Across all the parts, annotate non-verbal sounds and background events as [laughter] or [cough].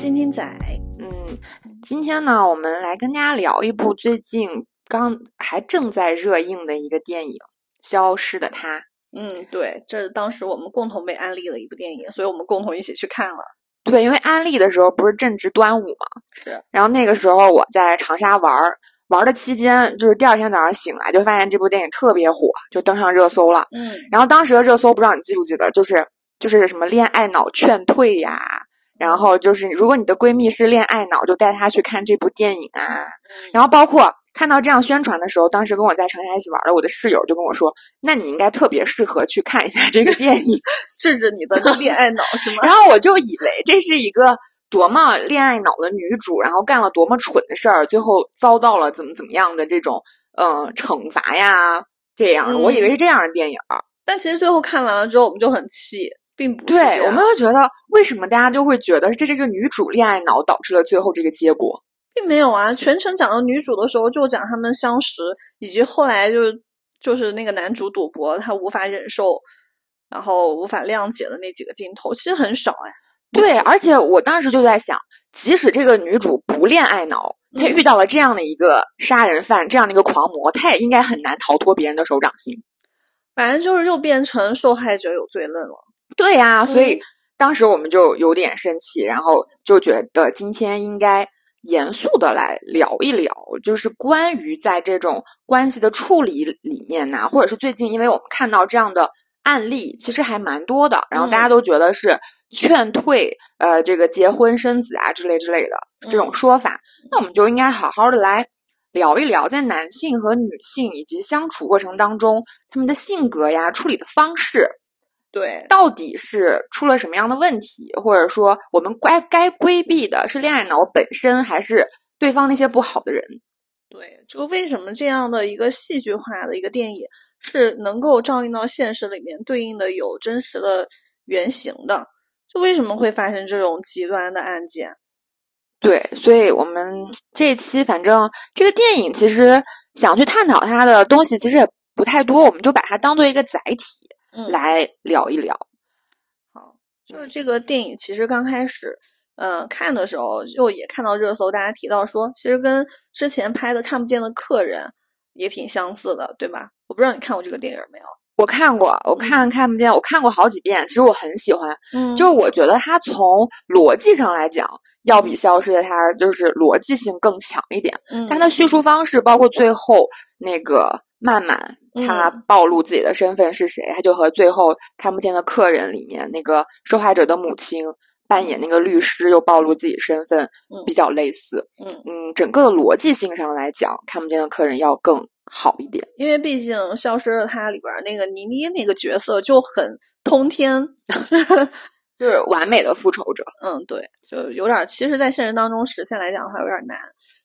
晶晶仔，嗯，今天呢，我们来跟大家聊一部最近刚还正在热映的一个电影《消失的她》。嗯，对，这是当时我们共同被安利的一部电影，所以我们共同一起去看了。对，因为安利的时候不是正值端午嘛，[laughs] 是，然后那个时候我在长沙玩儿，玩的期间就是第二天早上醒来就发现这部电影特别火，就登上热搜了。嗯，然后当时的热搜不知道你记不记得，就是就是什么恋爱脑劝退呀，然后就是如果你的闺蜜是恋爱脑，就带她去看这部电影啊。然后包括看到这样宣传的时候，当时跟我在长沙一起玩的我的室友就跟我说：“那你应该特别适合去看一下这个电影。[laughs] 治治你的恋爱脑是”吗？[laughs] 然后我就以为这是一个多么恋爱脑的女主，然后干了多么蠢的事儿，最后遭到了怎么怎么样的这种呃惩罚呀，这样的，我以为是这样的电影儿。但其实最后看完了之后，我们就很气，并不是对，我们会觉得为什么大家就会觉得这是这个女主恋爱脑导致了最后这个结果？并没有啊。全程讲到女主的时候，就讲他们相识，以及后来就是就是那个男主赌博，他无法忍受，然后无法谅解的那几个镜头，其实很少哎。对，而且我当时就在想，即使这个女主不恋爱脑，她嗯遇到了这样的一个杀人犯，这样的一个狂魔，她也应该很难逃脱别人的手掌心。反正就是又变成受害者有罪论了。对呀、所以嗯。当时我们就有点生气，然后就觉得今天应该严肃的来聊一聊，就是关于在这种关系的处理里面呐、或者是最近，因为我们看到这样的案例，其实还蛮多的，然后大家都觉得是劝退，呃，这个结婚生子啊之类之类的这种嗯。说法，那我们就应该好好的来。聊一聊，在男性和女性以及相处过程当中，他们的性格呀、处理的方式，对，到底是出了什么样的问题，或者说我们该该规避的是恋爱脑本身，还是对方那些不好的人？对，就为什么这样的一个戏剧化的一个电影是能够照应到现实里面，对应的有真实的原型的？就为什么会发生这种极端的案件？对，所以我们这一期反正这个电影其实想去探讨它的东西其实也不太多，我们就把它当做一个载体嗯来聊一聊。好，就是这个电影其实刚开始，呃，看的时候就也看到热搜，大家提到说，其实跟之前拍的《看不见的客人》也挺相似的，对吧？我不知道你看过这个电影没有？我看过，我看看不见，我看过好几遍，其实我很喜欢。嗯就是我觉得它从逻辑上来讲，要比《消失的她》就是逻辑性更强一点。嗯，但它叙述方式，包括最后那个曼曼，她嗯暴露自己的身份是谁，她就和最后看不见的客人里面那个受害者的母亲扮演那个律师，又暴露自己身份嗯，比较类似。嗯，嗯，整个的逻辑性上来讲，看不见的客人要更好一点。因为毕竟《消失的她》里边儿那个倪妮那个角色就很通天，[laughs] 就是完美的复仇者。嗯，对，就有点儿，其实，在现实当中实现来讲的话，有点儿难。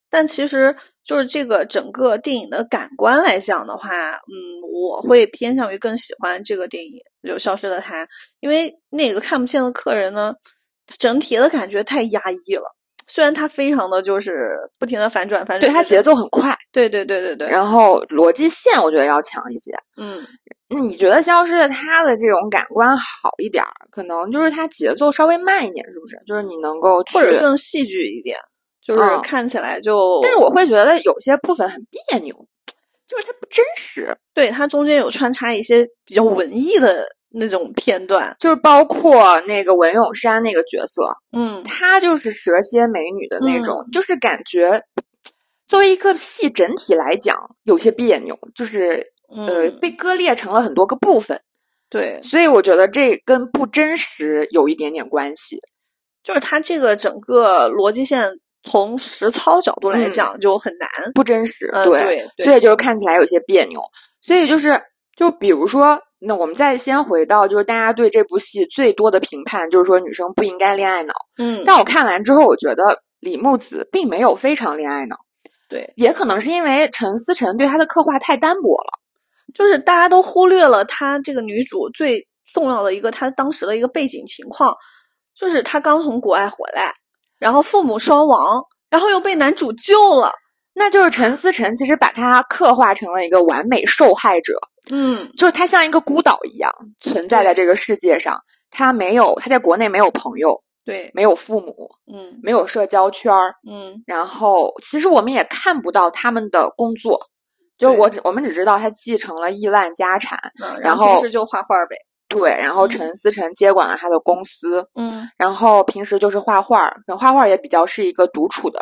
但其实就是这个整个电影的感官来讲的话，嗯，我会偏向于更喜欢这个电影《就消失的她》，因为那个看不见的客人呢，整体的感觉太压抑了。虽然它非常的就是不停的反转，反转，对它节，奏很快，对对对对对，然后逻辑线我觉得要强一些。嗯，那你觉得《消失的他》的这种感官好一点儿，可能就是它节奏稍微慢一点，是不是？就是你能够去，或者更戏剧一点，就是嗯看起来就，但是我会觉得有些部分很别扭，就是它不真实，对它中间有穿插一些比较文艺的那种片段，就是包括那个文咏珊那个角色，嗯，她就是蛇蝎美女的那种，就是感觉作为一个戏整体来讲有些别扭，就是呃嗯被割裂成了很多个部分，对，所以我觉得这跟不真实有一点点关系。就是它这个整个逻辑线从实操角度来嗯讲就很难，不真实，嗯，对，对，对所以就是看起来有些别扭。所以就是，就比如说，那我们再先回到，就是大家对这部戏最多的评判，就是说女生不应该恋爱脑。嗯，但我看完之后，我觉得李木子并没有非常恋爱脑，对，也可能是因为陈思诚对她的刻画太单薄了。就是大家都忽略了她这个女主最重要的一个她当时的一个背景情况，就是她刚从国外回来，然后父母双亡，然后又被男主救了，那就是陈思诚其实把他刻画成了一个完美受害者，嗯，就是他像一个孤岛一样存在在这个世界上，他没有，他在国内没有朋友，对，没有父母，嗯没有社交圈儿，嗯。然后其实我们也看不到他们的工作，就是我只我们只知道他继承了亿万家产，嗯，然然后平后时就画画呗，对，然后嗯陈思诚接管了他的公司，嗯然后平时就是画画儿，画画也比较是一个独处的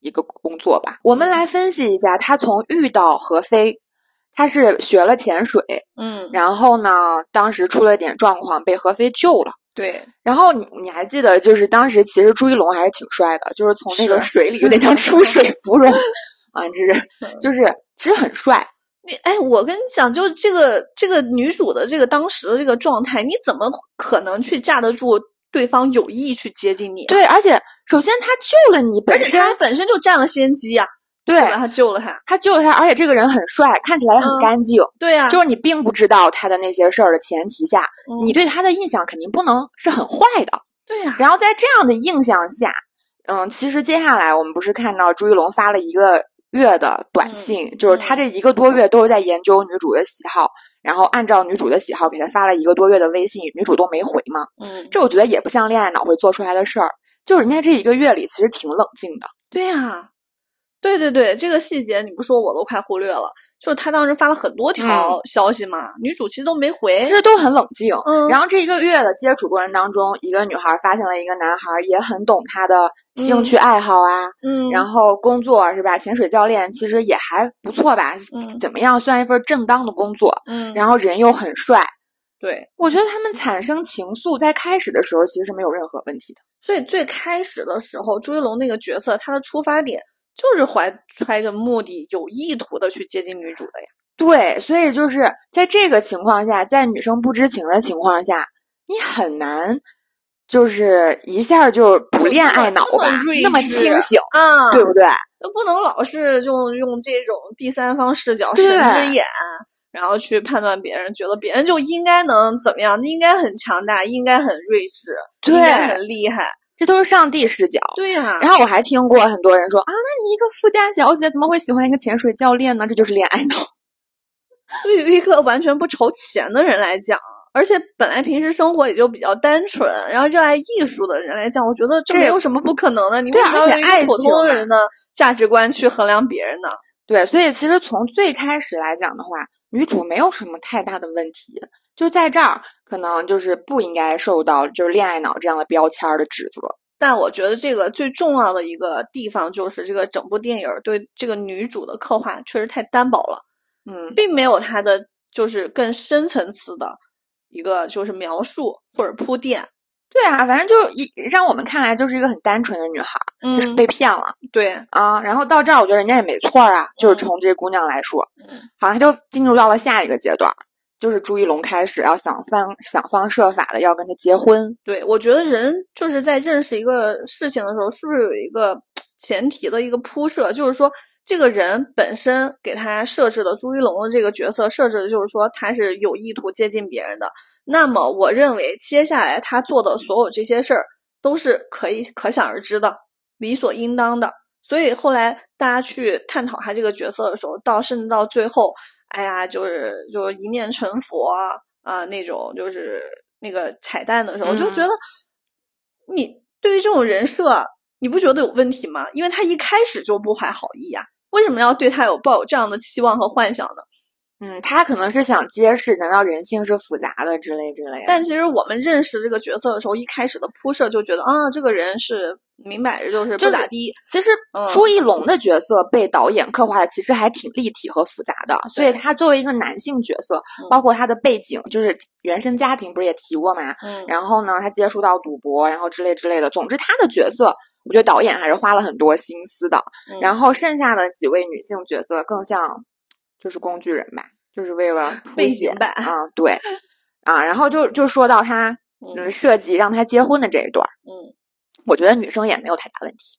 一个工作吧。我们来分析一下，他从遇到何飞，他是学了潜水，嗯，然后呢，当时出了点状况，被何飞救了。对，然后你你还记得，就是当时其实朱一龙还是挺帅的，就是从那个水里有点像出水芙蓉 [laughs] 啊，这是嗯就是其实很帅。你哎，我跟你讲，就这个这个女主的这个当时的这个状态，你怎么可能去架得住对方有意去接近你、啊？对，而且首先他救了你而且本身，他本身就占了先机啊、对对？他救了他，他救了他，而且这个人很帅，看起来也很嗯干净。对呀、就是你并不知道他的那些事儿的前提下，嗯你对他的印象肯定不能是很坏的。对呀、然后在这样的印象下，嗯，其实接下来我们不是看到朱一龙发了一个月的短信，就是他这一个多月都是在研究女主的喜好，然后按照女主的喜好给他发了一个多月的微信，女主都没回嘛。嗯，这我觉得也不像恋爱脑会做出来的事儿，就是人家这一个月里其实挺冷静的。对呀、对对对，这个细节你不说我都快忽略了。就是他当时发了很多条消息嘛，女主其实都没回。其实都很冷静。嗯然后这一个月的接触过程当中，一个女孩发现了一个男孩也很懂她的兴趣爱好啊，嗯，然后工作是吧？潜水教练其实也还不错吧？嗯怎么样算一份正当的工作？嗯，然后人又很帅，对，我觉得他们产生情愫在开始的时候其实是没有任何问题的。所以最开始的时候，朱一龙那个角色，他的出发点就是怀揣着目的、有意图的去接近女主的呀。对，所以就是在这个情况下，在女生不知情的情况下，你很难就是一下就不恋爱脑吧，那么清醒，啊，对不对？那不能老是就用这种第三方视角、神之眼，然后去判断别人，觉得别人就应该能怎么样，应该很强大，应该很睿智，对应该很厉害。这都是上帝视角。对呀、然后我还听过很多人说啊，那你一个富家小姐怎么会喜欢一个潜水教练呢？这就是恋爱脑。[laughs] 对于一个完全不愁钱的人来讲，而且本来平时生活也就比较单纯，然后热爱艺术的人来讲，我觉得这这没有什么不可能的。你为什么要用普通人的价值观去衡量别人呢？对，所以其实从最开始来讲的话，女主没有什么太大的问题，就在这儿可能就是不应该受到就是恋爱脑这样的标签儿的指责。但我觉得这个最重要的一个地方就是这个整部电影儿对这个女主的刻画确实太单薄了，嗯，并没有她的就是更深层次的一个就是描述或者铺垫。对啊，反正就一让我们看来就是一个很单纯的女孩就是被骗了对，啊。然后到这儿，我觉得人家也没错儿啊，就是嗯从这姑娘来说，嗯好像就进入到了下一个阶段，就是朱一龙开始要想方想方设法的要跟她结婚。对，我觉得人就是在认识一个事情的时候，是不是有一个前提的一个铺设？就是说，这个人本身给他设置的朱一龙的这个角色设置的就是说他是有意图接近别人的。那么，我认为接下来他做的所有这些事儿都是可以可想而知的，理所应当的。所以后来大家去探讨他这个角色的时候，到甚至到最后，哎呀，就是就是一念成佛啊、那种，就是那个彩蛋的时候，就觉嗯得你对于这种人设，你不觉得有问题吗？因为他一开始就不怀好意呀、为什么要对他有抱有这样的期望和幻想呢？嗯，他可能是想揭示，难道人性是复杂的之类之类的。但其实我们认识这个角色的时候，一开始的铺设就觉得啊，这个人是明摆着就是就是不咋地。其实嗯朱一龙的角色被导演刻画的其实还挺立体和复杂的，所以他作为一个男性角色，嗯包括他的背景，就是原生家庭不是也提过嘛？嗯，然后呢，他接触到赌博，然后之类之类的。总之，他的角色，我觉得导演还是花了很多心思的。嗯然后剩下的几位女性角色更像就是工具人吧，就是为了 [laughs] 凸背显啊，对啊。然后就就说到他嗯嗯设计让他结婚的这一段儿，嗯，我觉得女生也没有太大问题。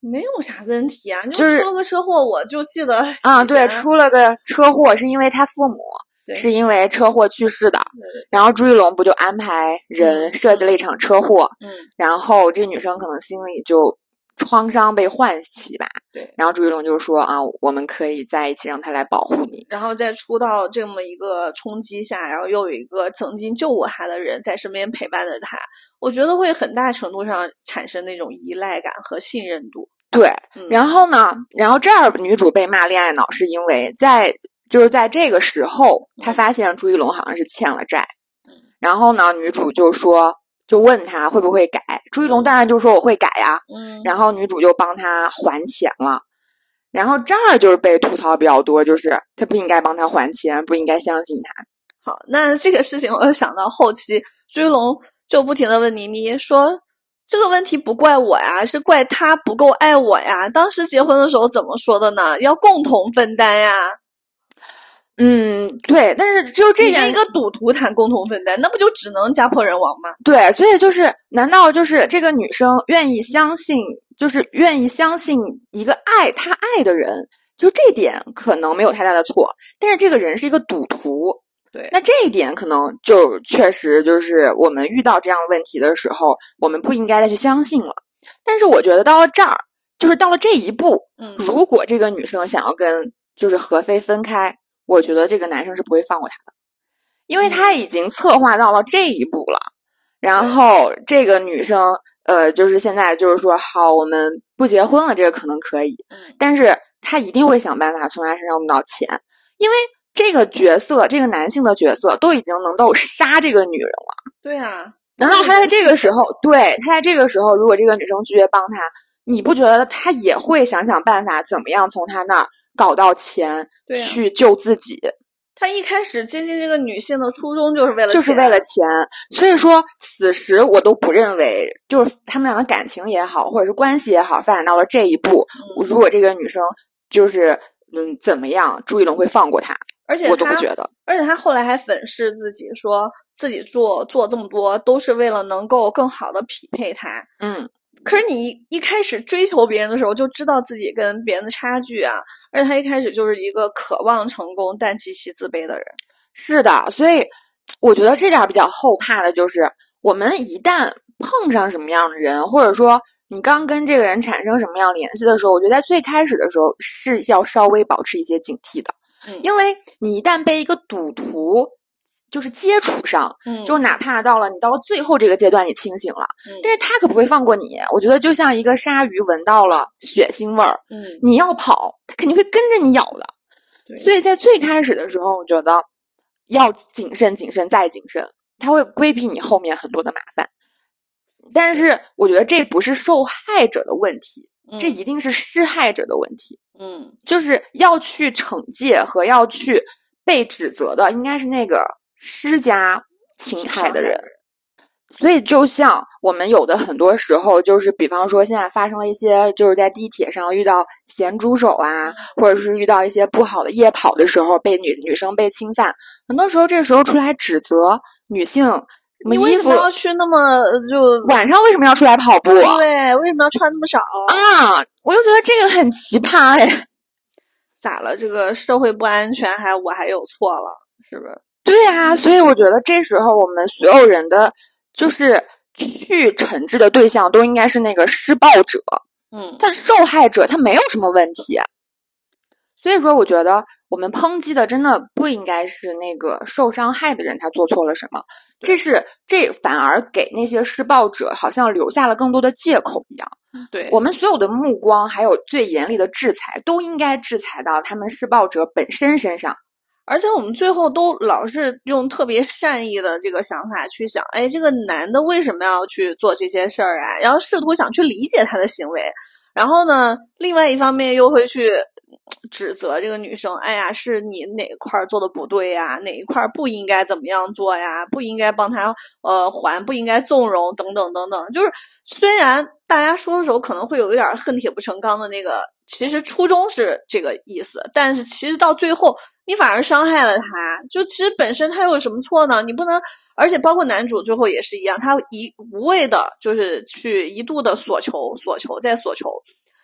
没有啥问题啊，[laughs] 就是出了个车祸，我就记得啊，对，出了个车祸，是因为他父母对是因为车祸去世的，对然后朱一龙不就安排人嗯设计了一场车祸，嗯然后这女生可能心里就创伤被唤起吧，对，然后朱一龙就说啊，我们可以在一起，让他来保护你。然后在出道这么一个冲击下，然后又有一个曾经救过他的人在身边陪伴着他，我觉得会很大程度上产生那种依赖感和信任度。对，嗯。然后呢，然后这儿女主被骂恋爱脑，是因为在就是在这个时候，她嗯。发现朱一龙好像是欠了债嗯，然后呢，女主就说，就问他会不会改，朱一龙当然就说我会改呀，嗯，然后女主就帮他还钱了。然后这儿就是被吐槽比较多，就是他不应该帮他还钱，不应该相信他。好，那这个事情我又想到后期，朱一龙就不停的问倪妮说：“这个问题不怪我呀，是怪他不够爱我呀。当时结婚的时候怎么说的呢？要共同分担呀。嗯，对，但是就这件你跟一个赌徒谈共同分担，那不就只能家破人亡吗？对，所以就是，难道就是这个女生愿意相信，就是愿意相信一个爱她爱的人，就这点可能没有太大的错。但是这个人是一个赌徒，对那这一点可能就确实就是我们遇到这样的问题的时候，我们不应该再去相信了。但是我觉得到了这儿，就是到了这一步，嗯，如果这个女生想要跟就是何飞分开，我觉得这个男生是不会放过她的，因为他已经策划到了这一步了。然后这个女生，呃，就是现在就是说，好，我们不结婚了，这个可能可以，嗯但是他一定会想办法从他身上弄到钱，因为这个角色，这个男性的角色都已经能够杀这个女人了。对啊，难道他在这个时候，对他在这个时候，如果这个女生拒绝帮他，你不觉得他也会想想办法，怎么样从他那儿搞到钱，去救自己？他一开始接近这个女性的初衷就是为了就是为了钱。所以说，此时我都不认为，就是他们俩的感情也好，或者是关系也好，发展到了这一步，嗯如果这个女生就是嗯怎么样，朱一龙会放过她，而且我都不觉得。而且他后来还粉饰自己，说自己做做这么多都是为了能够更好的匹配他。嗯，可是你一开始追求别人的时候，就知道自己跟别人的差距啊，而且他一开始就是一个渴望成功但极其自卑的人。是的，所以我觉得这点儿比较后怕的就是，我们一旦碰上什么样的人，或者说你刚跟这个人产生什么样联系的时候，我觉得在最开始的时候是要稍微保持一些警惕的，嗯因为你一旦被一个赌徒就是接触上，嗯就哪怕到了你到了最后这个阶段你清醒了，嗯但是他可不会放过你。我觉得就像一个鲨鱼闻到了血腥味儿，嗯，你要跑，它肯定会跟着你咬的。对所以在最开始的时候，我觉得要谨慎、谨慎再谨慎，他会规避你后面很多的麻烦。但是我觉得这不是受害者的问题，这嗯一定是施害者的问题。嗯就是要去惩戒和要去被指责的，应该是那个施加侵害的人。所以，就像我们有的很多时候，就是比方说，现在发生了一些，就是在地铁上遇到咸猪手啊，或者是遇到一些不好的夜跑的时候，被女女生被侵犯，很多时候这时候出来指责女性，什么衣服你为什么要去那么呃就晚上为什么要出来跑步对？为什么要穿那么少？啊？我就觉得这个很奇葩哎。[laughs] 咋了？这个社会不安全，还我还有错了，是不是？对啊，所以我觉得这时候我们所有人的就是去惩治的对象都应该是那个施暴者，嗯但受害者他没有什么问题。所以说，我觉得我们抨击的真的不应该是那个受伤害的人他做错了什么，这是这反而给那些施暴者好像留下了更多的借口一样。对，我们所有的目光还有最严厉的制裁，都应该制裁到他们施暴者本身身上。而且我们最后都老是用特别善意的这个想法去想，哎，这个男的为什么要去做这些事儿啊？然后试图想去理解他的行为，然后呢，另外一方面又会去指责这个女生，哎呀，是你哪块做的不对呀？哪一块不应该怎么样做呀？不应该帮他呃还，不应该纵容等等等等。就是虽然大家说的时候可能会有一点恨铁不成钢的那个，其实初衷是这个意思，但是其实到最后你反而伤害了他。就其实本身他有什么错呢？你不能，而且包括男主最后也是一样，他一无谓的就是去一度的索求、索求再索求，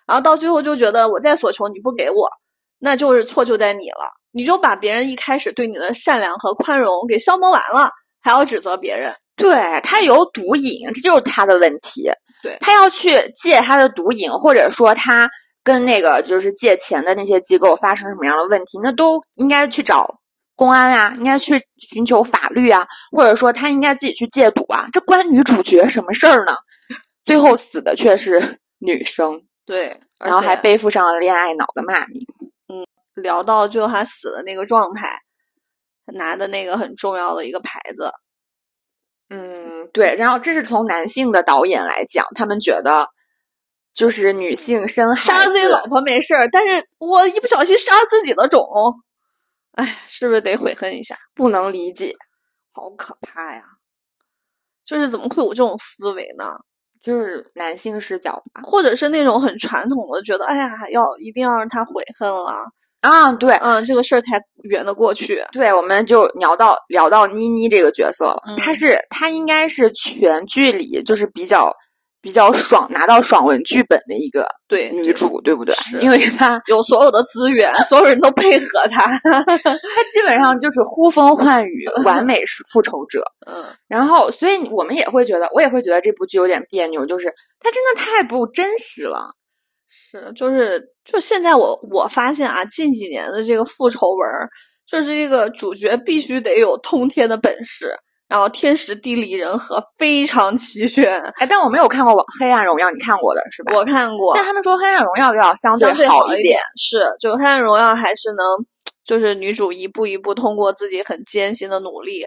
然后到最后就觉得我再索求你不给我，那就是错就在你了。你就把别人一开始对你的善良和宽容给消磨完了，还要指责别人。对他有毒瘾，这就是他的问题。对他要去戒他的毒瘾，或者说他跟那个就是借钱的那些机构发生什么样的问题，那都应该去找公安啊，应该去寻求法律啊，或者说他应该自己去戒赌啊，这关女主角什么事儿呢？最后死的却是女生，[laughs] 对，然后还背负上了恋爱脑的骂名。嗯，聊到最后他死的那个状态，拿的那个很重要的一个牌子。嗯，对，然后这是从男性的导演来讲，他们觉得就是女性生杀了自己老婆没事儿，但是我一不小心杀自己的种，哎，是不是得悔恨一下？不能理解，好可怕呀！就是怎么会有这种思维呢？就是男性视角吧，或者是那种很传统的，觉得哎呀，要一定要让他悔恨了。啊，对，嗯，这个事儿才圆得过去。对，我们就聊到聊到妮妮这个角色了。她是她应该是全剧里就是比较比较爽拿到爽文剧本的一个 [laughs] 对女主，对不对？因为她有所有的资源，所有人都配合她，[laughs] 她基本上就是呼风唤雨，完美是复仇者。[laughs] 嗯，然后所以我们也会觉得，我也会觉得这部剧有点别扭，就是它真的太不真实了。是，就是，就现在我我发现啊，近几年的这个复仇文，就是这个主角必须得有通天的本事，然后天时地利人和非常齐全。哎，但我没有看过《黑暗荣耀》，你看过的是吧？我看过。但他们说《黑暗荣耀》要相对好一点。是，就《黑暗荣耀》还是能，就是女主一步一步通过自己很艰辛的努力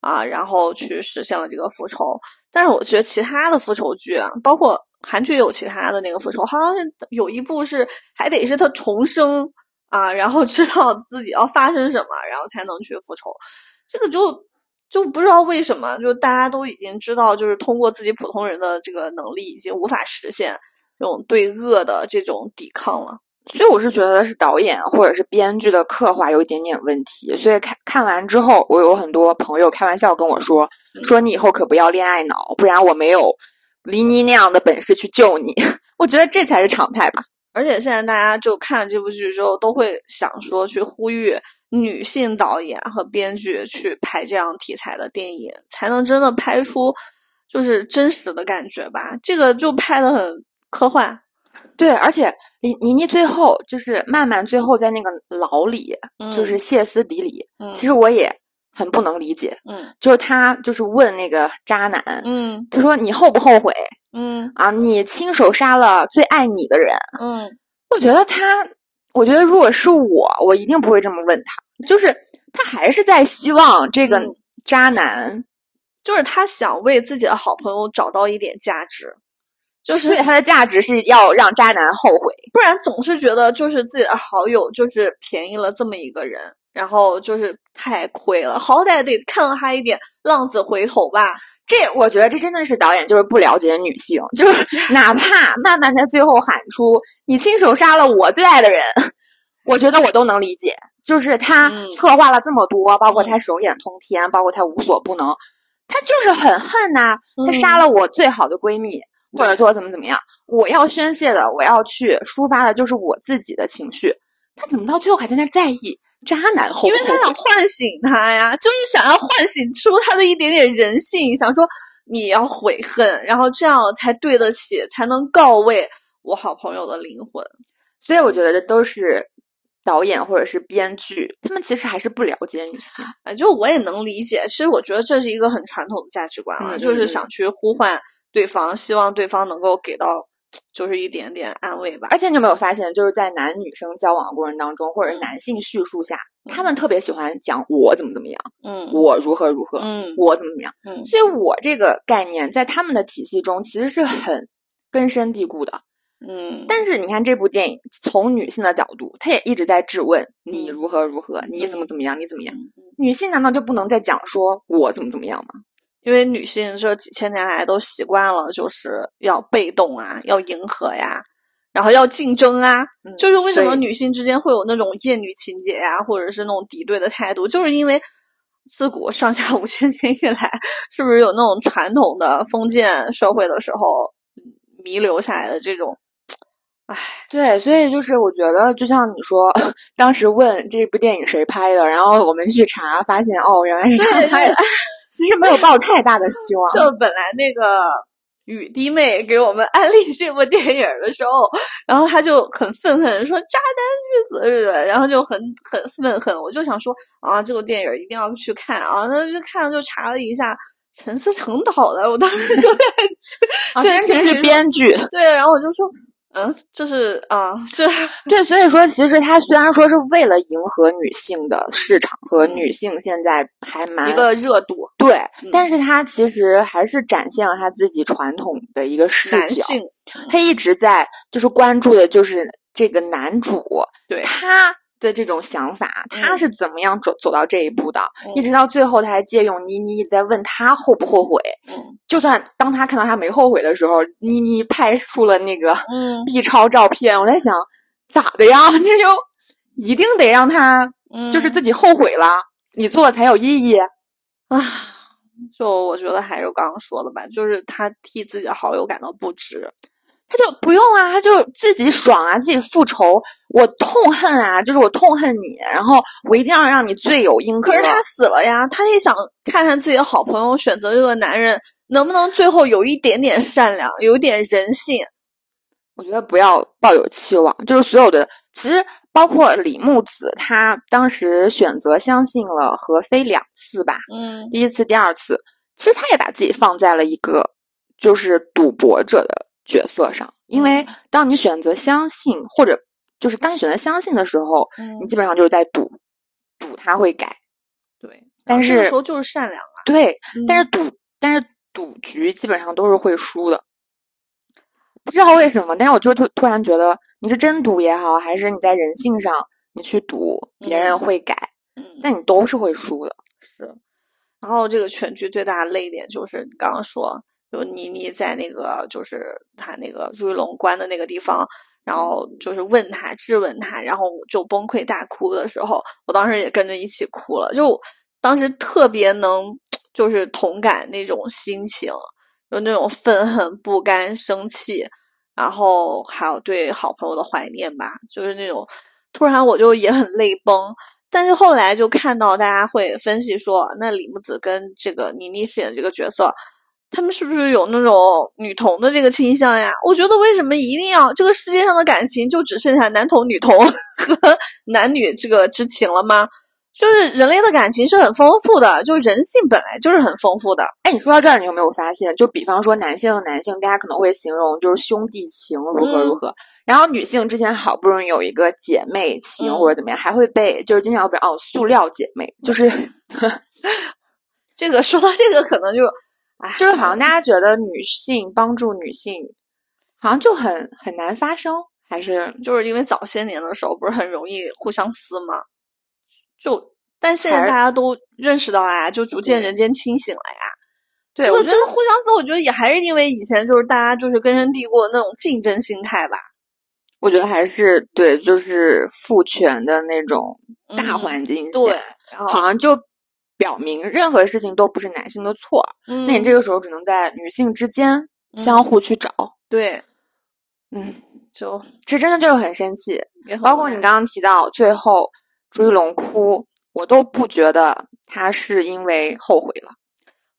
啊，然后去实现了这个复仇。但是我觉得其他的复仇剧啊，包括。韩剧有其他的那个复仇，好像是有一部是还得是他重生啊，然后知道自己要发生什么，然后才能去复仇。这个就就不知道为什么，就大家都已经知道，就是通过自己普通人的这个能力，已经无法实现这种对恶的这种抵抗了。所以我是觉得是导演或者是编剧的刻画有一点点问题。所以看看完之后，我有很多朋友开玩笑跟我说，说你以后可不要恋爱脑，不然我没有。黎妮那样的本事去救你，[laughs] 我觉得这才是常态吧。而且现在大家就看了这部剧之后，都会想说去呼吁女性导演和编剧去拍这样题材的电影，才能真的拍出就是真实的感觉吧。这个就拍的很科幻。对，而且倪倪妮最后就是曼曼最后在那个牢里，就是歇斯底里。其实我也。很不能理解，嗯，就是他就是问那个渣男，嗯，他说你后不后悔，嗯啊，你亲手杀了最爱你的人，嗯，我觉得他，我觉得如果是我，我一定不会这么问他，就是他还是在希望这个渣男，就是他想为自己的好朋友找到一点价值，就是他的价值是要让渣男后悔，不然总是觉得就是自己的好友就是便宜了这么一个人。然后就是太亏了，好歹得看到他一点浪子回头吧。这我觉得这真的是导演就是不了解女性，就是 [laughs] 哪怕曼曼在最后喊出“你亲手杀了我最爱的人”，我觉得我都能理解。就是他策划了这么多，包括他手眼通天，包括他无所不能，他就是很恨呐。他杀了我最好的闺蜜，或者说怎么怎么样，我要宣泄的，我要去抒发的就是我自己的情绪。他怎么到最后还在那在意？渣男后，因为他想唤醒他呀，就是想要唤醒出他的一点点人性，想说你要悔恨，然后这样才对得起，才能告慰我好朋友的灵魂。所以我觉得这都是导演或者是编剧，他们其实还是不了解女性。哎，就我也能理解，其实我觉得这是一个很传统的价值观啊，就是想去呼唤对方，希望对方能够给到。就是一点点安慰吧，而且你有没有发现，就是在男女生交往的过程当中，或者男性叙述下，他们特别喜欢讲我怎么怎么样，嗯，我如何如何，嗯，我怎么怎么样，嗯，所以我这个概念在他们的体系中其实是很根深蒂固的，嗯。但是你看这部电影，从女性的角度，她也一直在质问你如何如何，你怎么怎么样，你怎么样？女性难道就不能再讲说我怎么怎么样吗？因为女性这几千年来都习惯了，就是要被动啊，要迎合呀，然后要竞争啊。就是为什么女性之间会有那种厌女情节呀，或者是那种敌对的态度，就是因为自古上下五千年以来，是不是有那种传统的封建社会的时候弥留下来的这种？唉，对，所以就是我觉得，就像你说，[laughs] 当时问这部电影谁拍的，然后我们去查，发现哦，原来是他拍的。[laughs] 其实没有抱太大的希望。就本来那个雨滴妹给我们安利这部电影的时候，然后她就很愤恨说“渣男女子”是的，然后就很很愤恨。我就想说啊，这部电影一定要去看啊，那就看了就查了一下，陈思诚导的，我当时就在这人肯定是编剧，对，然后我就说。嗯，就是啊，这对，所以说其实他虽然说是为了迎合女性的市场和女性现在还蛮一个热度，对，但是他其实还是展现了他自己传统的一个视角，他一直在就是关注的就是这个男主，对他。的这种想法，他是怎么样走走到这一步的？一直到最后，他还借用妮妮一直在问他后不后悔。嗯，就算当他看到他没后悔的时候，妮妮拍出了那个 B 超照片，我在想咋的呀？[laughs] 这就一定得让他就是自己后悔了，你做才有意义啊！就我觉得还是刚刚说的吧，就是他替自己的好友感到不值。他就不用啊，他就自己爽啊，自己复仇。我痛恨啊，就是我痛恨你，然后我一定要让你罪有应得。可是他死了呀，他也想看看自己的好朋友选择这个男人能不能最后有一点点善良，有点人性。我觉得不要抱有期望，就是所有的，其实包括李木子，他当时选择相信了何非两次吧，嗯，第一次、第二次，其实他也把自己放在了一个就是赌博者的。角色上，因为当你选择相信，或者就是当你选择相信的时候，你基本上就是在赌，赌他会改。对，但是这个时候就是善良啊。对，但是赌，但是赌局基本上都是会输的。不知道为什么，但是我就突突然觉得，你是真赌也好，还是你在人性上你去赌别人会改，嗯，那你都是会输的。是。然后这个全剧最大的泪点就是你刚刚说。就妮妮在那个，就是他那个朱一龙关的那个地方，然后就是问他、质问他，然后就崩溃大哭的时候，我当时也跟着一起哭了。就当时特别能，就是同感那种心情，就那种愤恨、不甘、生气，然后还有对好朋友的怀念吧，就是那种突然我就也很泪崩。但是后来就看到大家会分析说，那李木子跟这个倪妮饰演的这个角色。他们是不是有那种女同的这个倾向呀？我觉得为什么一定要这个世界上的感情就只剩下男同、女同和男女这个之情了吗？就是人类的感情是很丰富的，就人性本来就是很丰富的。哎，你说到这儿，你有没有发现？就比方说男性和男性，大家可能会形容就是兄弟情如何如何，然后女性之前好不容易有一个姐妹情或者怎么样，还会被就是经常被哦塑料姐妹，就是 [laughs] 这个说到这个可能就。就是好像大家觉得女性帮助女性，好像就很很难发生，还是就是因为早些年的时候不是很容易互相撕吗？就但现在大家都认识到了呀，就逐渐人间清醒了呀。对，这个这个互相撕，我觉得也还是因为以前就是大家就是根深蒂固的那种竞争心态吧。我觉得还是对，就是父权的那种大环境下，对，好像就。表明任何事情都不是男性的错，那你这个时候只能在女性之间相互去找。对，嗯，就这真的就是很生气。包括你刚刚提到最后朱一龙哭，我都不觉得他是因为后悔了。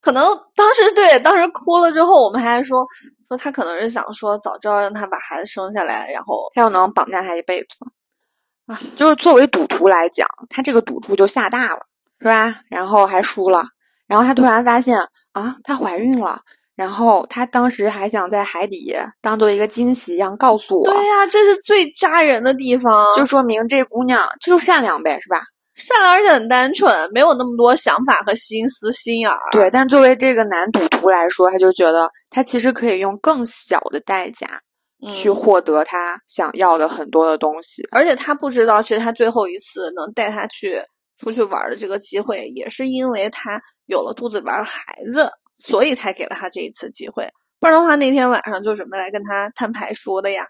可能当时对当时哭了之后，我们还说说他可能是想说早知道让他把孩子生下来，然后他又能绑架他一辈子啊。就是作为赌徒来讲，他这个赌注就下大了。是吧？然后还输了，然后她突然发现啊，她怀孕了。然后她当时还想在海底当做一个惊喜一样告诉我。对呀，这是最扎人的地方，就说明这姑娘就是善良呗，是吧？善良而且很单纯，没有那么多想法和心思心眼儿。对，但作为这个男赌徒来说，他就觉得他其实可以用更小的代价去获得他想要的很多的东西，而且他不知道，其实他最后一次能带他去。出去玩的这个机会，也是因为他有了肚子里边的孩子，所以才给了他这一次机会。不然的话，那天晚上就准备来跟他摊牌说的呀。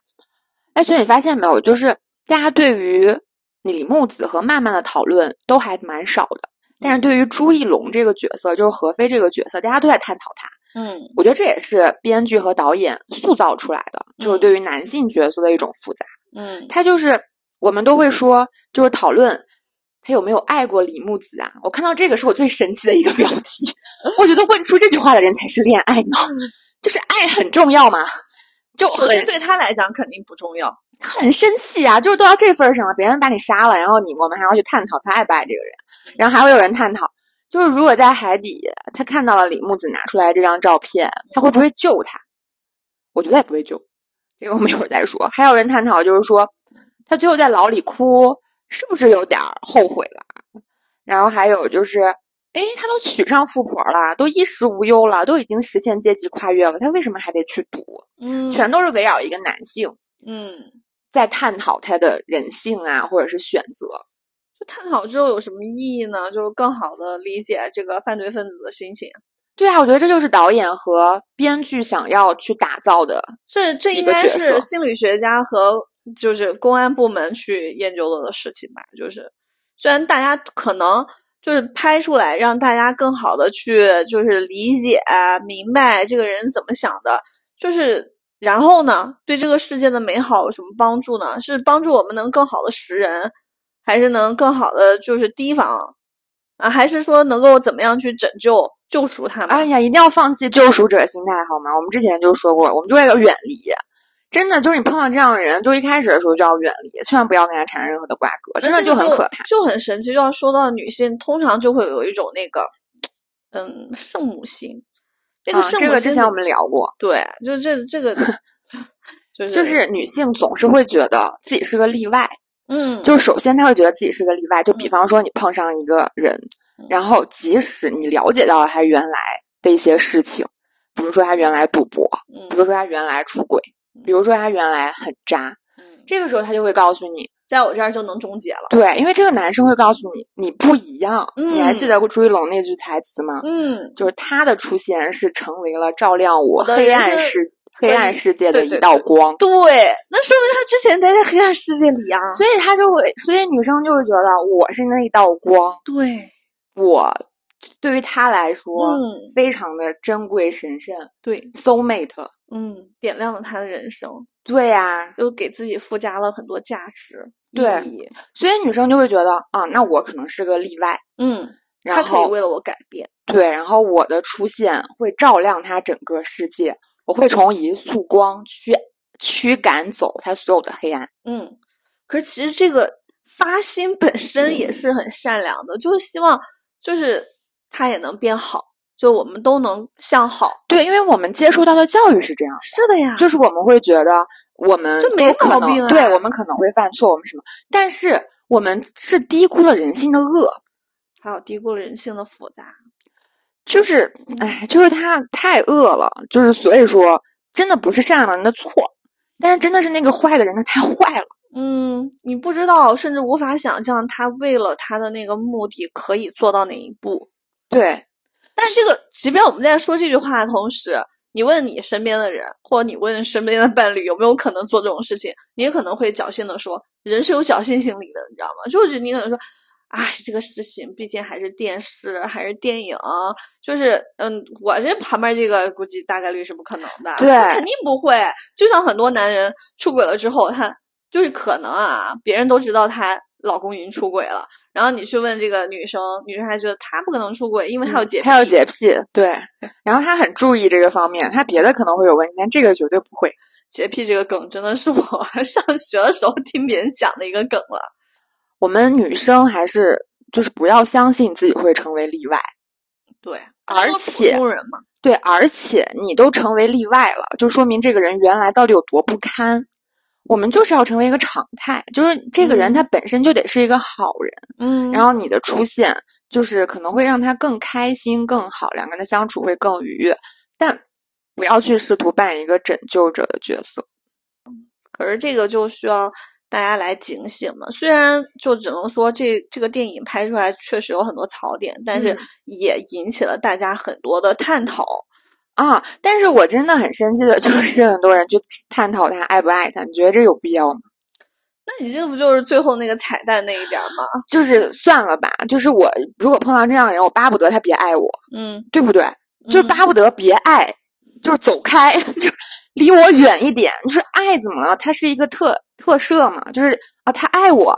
哎，所以你发现没有，就是大家对于李木子和曼曼的讨论都还蛮少的，但是对于朱一龙这个角色，就是何非这个角色，大家都在探讨他。嗯，我觉得这也是编剧和导演塑造出来的，就是对于男性角色的一种复杂。嗯，他就是我们都会说，就是讨论。他有没有爱过李木子啊？我看到这个是我最神奇的一个标题。[laughs] 我觉得问出这句话的人才是恋爱脑。就是爱很重要嘛，就首先对他来讲肯定不重要。很生气啊，就是都到这份儿上了，别人把你杀了，然后你我们还要去探讨他爱不爱这个人，然后还会有人探讨，就是如果在海底他看到了李木子拿出来这张照片，他会不会救他？我觉得也不会救，这个我们一会儿再说。还有人探讨，就是说他最后在牢里哭，是不是有点儿后悔了？然后还有就是，哎，他都娶上富婆了，都衣食无忧了，都已经实现阶级跨越了，他为什么还得去赌？嗯全都是围绕一个男性。嗯，在探讨他的人性啊，或者是选择。就探讨之后有什么意义呢？就是更好的理解这个犯罪分子的心情。对啊，我觉得这就是导演和编剧想要去打造的。这这应该是心理学家和就是公安部门去研究了的事情吧。就是虽然大家可能就是拍出来，让大家更好的去就是理解明白这个人怎么想的，就是然后呢，对这个世界的美好有什么帮助呢？是帮助我们能更好的识人，还是能更好的就是提防啊？还是说能够怎么样去拯救救赎他们？哎呀，一定要放弃救赎者心态，好吗？我们之前就说过，我们就为了远离。真的，就是你碰到这样的人，就一开始的时候就要远离，千万不要跟他产生任何的瓜葛，真的就很可怕。就很神奇。就要说到女性，通常就会有一种那个，嗯，圣母心。这个啊圣母心怎这个之前我们聊过，对，就是这这个，[laughs] 就是就是女性总是会觉得自己是个例外。嗯，就是首先她会觉得自己是个例外，就比嗯方说你碰上一个人嗯，然后即使你了解到了他原来的一些事情，比如说他原来赌博，嗯比如说他原来出轨，比如说他原来很渣，嗯，这个时候他就会告诉你，在我这儿就能终结了。对，因为这个男生会告诉你你不一样。你还记嗯得朱一龙那句台词吗？嗯，就是他的出现是成为了照亮我黑暗世黑暗世界的一对对对道光。对，那说明他之前待在黑暗世界里啊。所以他就会，所以女生就会觉得我是那一道光，对，我对于他来说、嗯，非常的珍贵神圣对，，soul mate。嗯，点亮了他的人生，对呀、又给自己附加了很多价值对意义。所以女生就会觉得啊，那我可能是个例外，嗯，然他可以后为了我改变。对，然后我的出现会照亮他整个世界，我会从一束光驱驱赶走他所有的黑暗。嗯，可是其实这个发心本身也是很善良的，就是希望就是他也能变好，就我们都能向好。对，因为我们接受到的教育是这样，是的呀，就是我们会觉得我们就没毛病啊对我们可能会犯错，我们什么，但是我们是低估了人性的恶，还有低估了人性的复杂。就是，哎，就是他太恶了，就是所以说，真的不是善良的人的错，但是真的是那个坏的人他太坏了。嗯，你不知道，甚至无法想象他为了他的那个目的可以做到哪一步。对，但这个，即便我们在说这句话的同时，你问你身边的人，或者你问身边的伴侣有没有可能做这种事情，你也可能会侥幸的说，人是有侥幸心理的，你知道吗？就是你可能说，哎，这个事情毕竟还是电视，还是电影，就是嗯，我这旁边这个估计大概率是不可能的，对肯定不会。就像很多男人出轨了之后，他就是可能啊，别人都知道他老公已经出轨了，然后你去问这个女生，女生还觉得她不可能出轨，因为她有洁癖。嗯他有洁癖，对，然后他很注意这个方面，他别的可能会有问题，但这个绝对不会。洁癖这个梗真的是我 [laughs] 上学的时候听别人讲的一个梗了。我们女生还是就是不要相信自己会成为例外，对，而且人嘛，对，而且你都成为例外了，就说明这个人原来到底有多不堪。我们就是要成为一个常态，就是这个人嗯他本身就得是一个好人，嗯然后你的出现就是可能会让他更开心、更好，两个人的相处会更愉悦，但不要去试图扮演一个拯救者的角色。可是这个就需要大家来警醒嘛。虽然就只能说这这个电影拍出来确实有很多槽点，但是嗯也引起了大家很多的探讨。啊！但是我真的很生气的就是很多人去探讨他爱不爱他，你觉得这有必要吗？那你这个不就是最后那个彩蛋那一点儿吗？就是算了吧，就是我如果碰到这样的人，我巴不得他别爱我，嗯，对不对？就是嗯巴不得别爱，就是走开，[laughs] 就离我远一点。你说爱怎么了？他是一个特特赦嘛，就是啊，他爱我，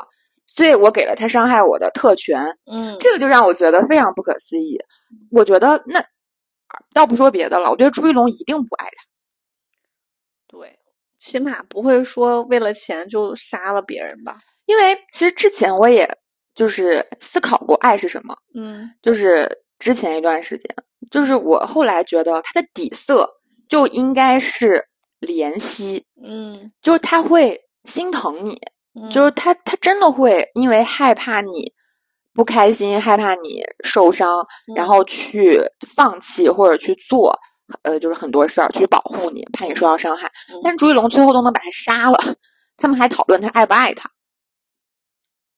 所以我给了他伤害我的特权，嗯，这个就让我觉得非常不可思议。我觉得那倒不说别的了，我觉得朱一龙一定不爱他。对，起码不会说为了钱就杀了别人吧？因为其实之前我也就是思考过爱是什么，嗯，就是之前一段时间，就是我后来觉得他的底色就应该是怜惜，嗯，就是他会心疼你，就是他他真的会因为害怕你不开心，害怕你受伤，然后去放弃或者去做。呃，就是很多事儿去保护你，怕你受到伤害。但朱一龙最后都能把他杀了，他们还讨论他爱不爱他。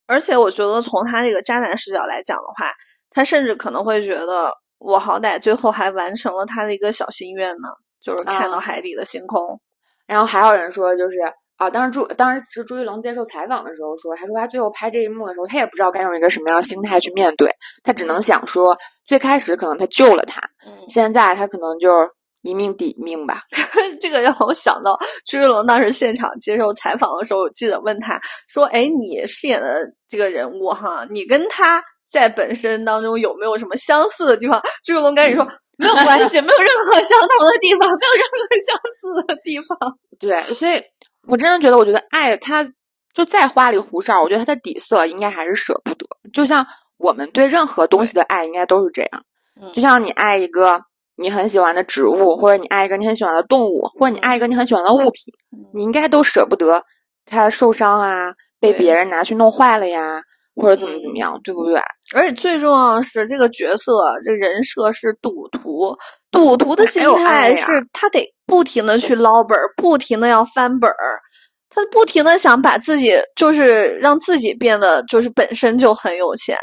而且我觉得从他这个渣男视角来讲的话，他甚至可能会觉得，我好歹最后还完成了他的一个小心愿呢，就是看到海底的星空。然后还有人说，就是啊，当时朱当时是朱一龙接受采访的时候说，他说他最后拍这一幕的时候，他也不知道该用一个什么样的心态去面对，他只能想说，最开始可能他救了他，现在他可能就是一命抵一命吧。[laughs] 这个让我想到朱一龙当时现场接受采访的时候，我记得问他说：“哎，你饰演的这个人物哈，你跟他在本身当中有没有什么相似的地方？”朱一龙赶紧说。[laughs] 没有关系，没有任何相同的地方，没有任何相似的地方。对，所以我真的觉得，我觉得爱它就再花里胡哨，我觉得它的底色应该还是舍不得。就像我们对任何东西的爱，应该都是这样。就像你爱一个你很喜欢的植物，或者你爱一个你很喜欢的动物，或者你爱一个你很喜欢的物品，你应该都舍不得它受伤啊，被别人拿去弄坏了呀。或者怎么怎么样，对不对？而且最重要的是，这个角色这人设是赌徒，赌徒的心态是他得不停的去捞本儿，不停的要翻本儿，他不停的想把自己就是让自己变得就是本身就很有钱，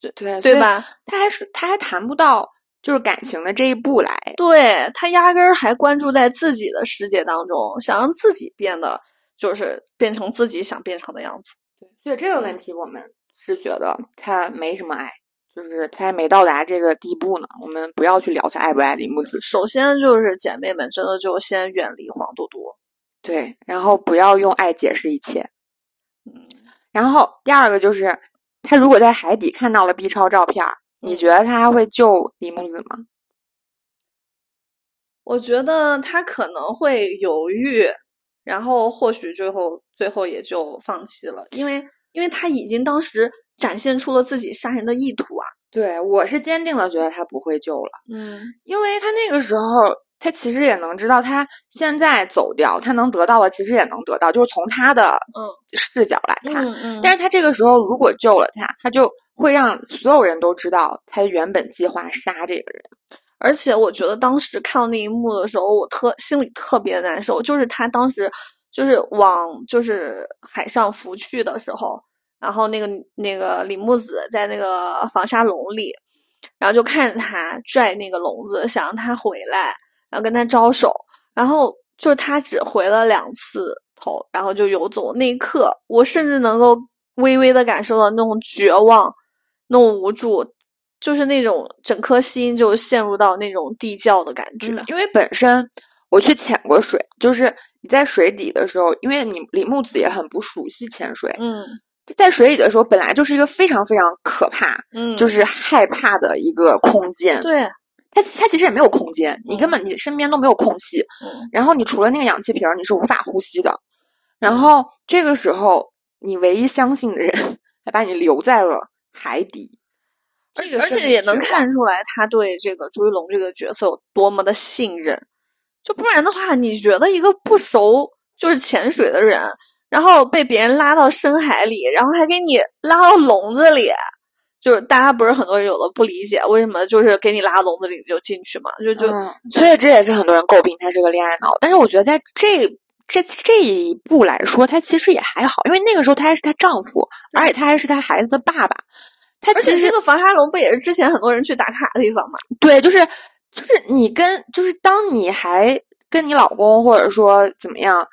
对对对吧？他还是他还谈不到就是感情的这一步来，对他压根儿还关注在自己的世界当中，想让自己变得就是变成自己想变成的样子。对，所以这个问题我们。是觉得他没什么爱，就是他还没到达这个地步呢。我们不要去聊他爱不爱李木子。首先就是姐妹们，真的就先远离黄多多。对，然后不要用爱解释一切。嗯，然后第二个就是，他如果在海底看到了 B 超照片，你觉得他还会救李木子吗？我觉得他可能会犹豫，然后或许最后最后也就放弃了，因为。因为他已经当时展现出了自己杀人的意图啊！对我是坚定的觉得他不会救了，嗯，因为他那个时候他其实也能知道，他现在走掉，他能得到的其实也能得到，就是从他的嗯视角来看，嗯嗯，但是他这个时候如果救了他，他就会让所有人都知道他原本计划杀这个人，而且我觉得当时看到那一幕的时候，我特心里特别难受，就是他当时。就是往就是海上浮去的时候，然后那个那个李木子在那个防沙笼里，然后就看着他拽那个笼子，想让他回来，然后跟他招手，然后就是他只回了两次头，然后就游走。那一刻，我甚至能够微微的感受到那种绝望，那种无助，就是那种整颗心就陷入到那种地窖的感觉，因为本身。我去潜过水，就是你在水底的时候，因为你李木子也很不熟悉潜水，嗯，在水里的时候本来就是一个非常非常可怕，嗯，就是害怕的一个空间。对，它它其实也没有空间，你根本你身边都没有空隙，嗯，然后你除了那个氧气瓶，你是无法呼吸的。然后这个时候，你唯一相信的人还把你留在了海底，这个而且也能看出来他对这个朱一龙这个角色有多么的信任。就不然的话，你觉得一个不熟就是潜水的人，然后被别人拉到深海里，然后还给你拉到笼子里，就是大家不是很多人有的不理解，为什么就是给你拉笼子里就进去嘛？就就所以这也是很多人诟病他是个恋爱脑。但是我觉得在这这这一步来说，他其实也还好，因为那个时候他还是她丈夫，而且他还是他孩子的爸爸。他其实这个防沙笼不也是之前很多人去打卡的地方吗？对，就是。就是你跟，就是当你还跟你老公，或者说怎么样，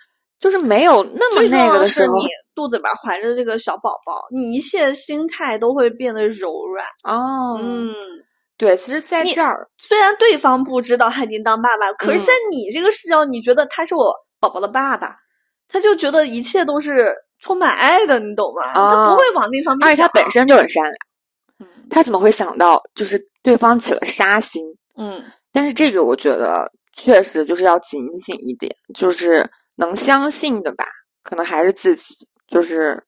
就是没有那么那个的时候，你肚子里边怀着这个小宝宝，你一切心态都会变得柔软。哦，嗯，对，其实在这儿，虽然对方不知道他已经当爸爸，可是在你这个视角，你觉得他是我宝宝的爸爸，他就觉得一切都是充满爱的，你懂吗？他不会往那方面想。而且他本身就很善良，他怎么会想到就是对方起了杀心？嗯，但是这个我觉得确实就是要警醒一点，就是能相信的吧，可能还是自己，就是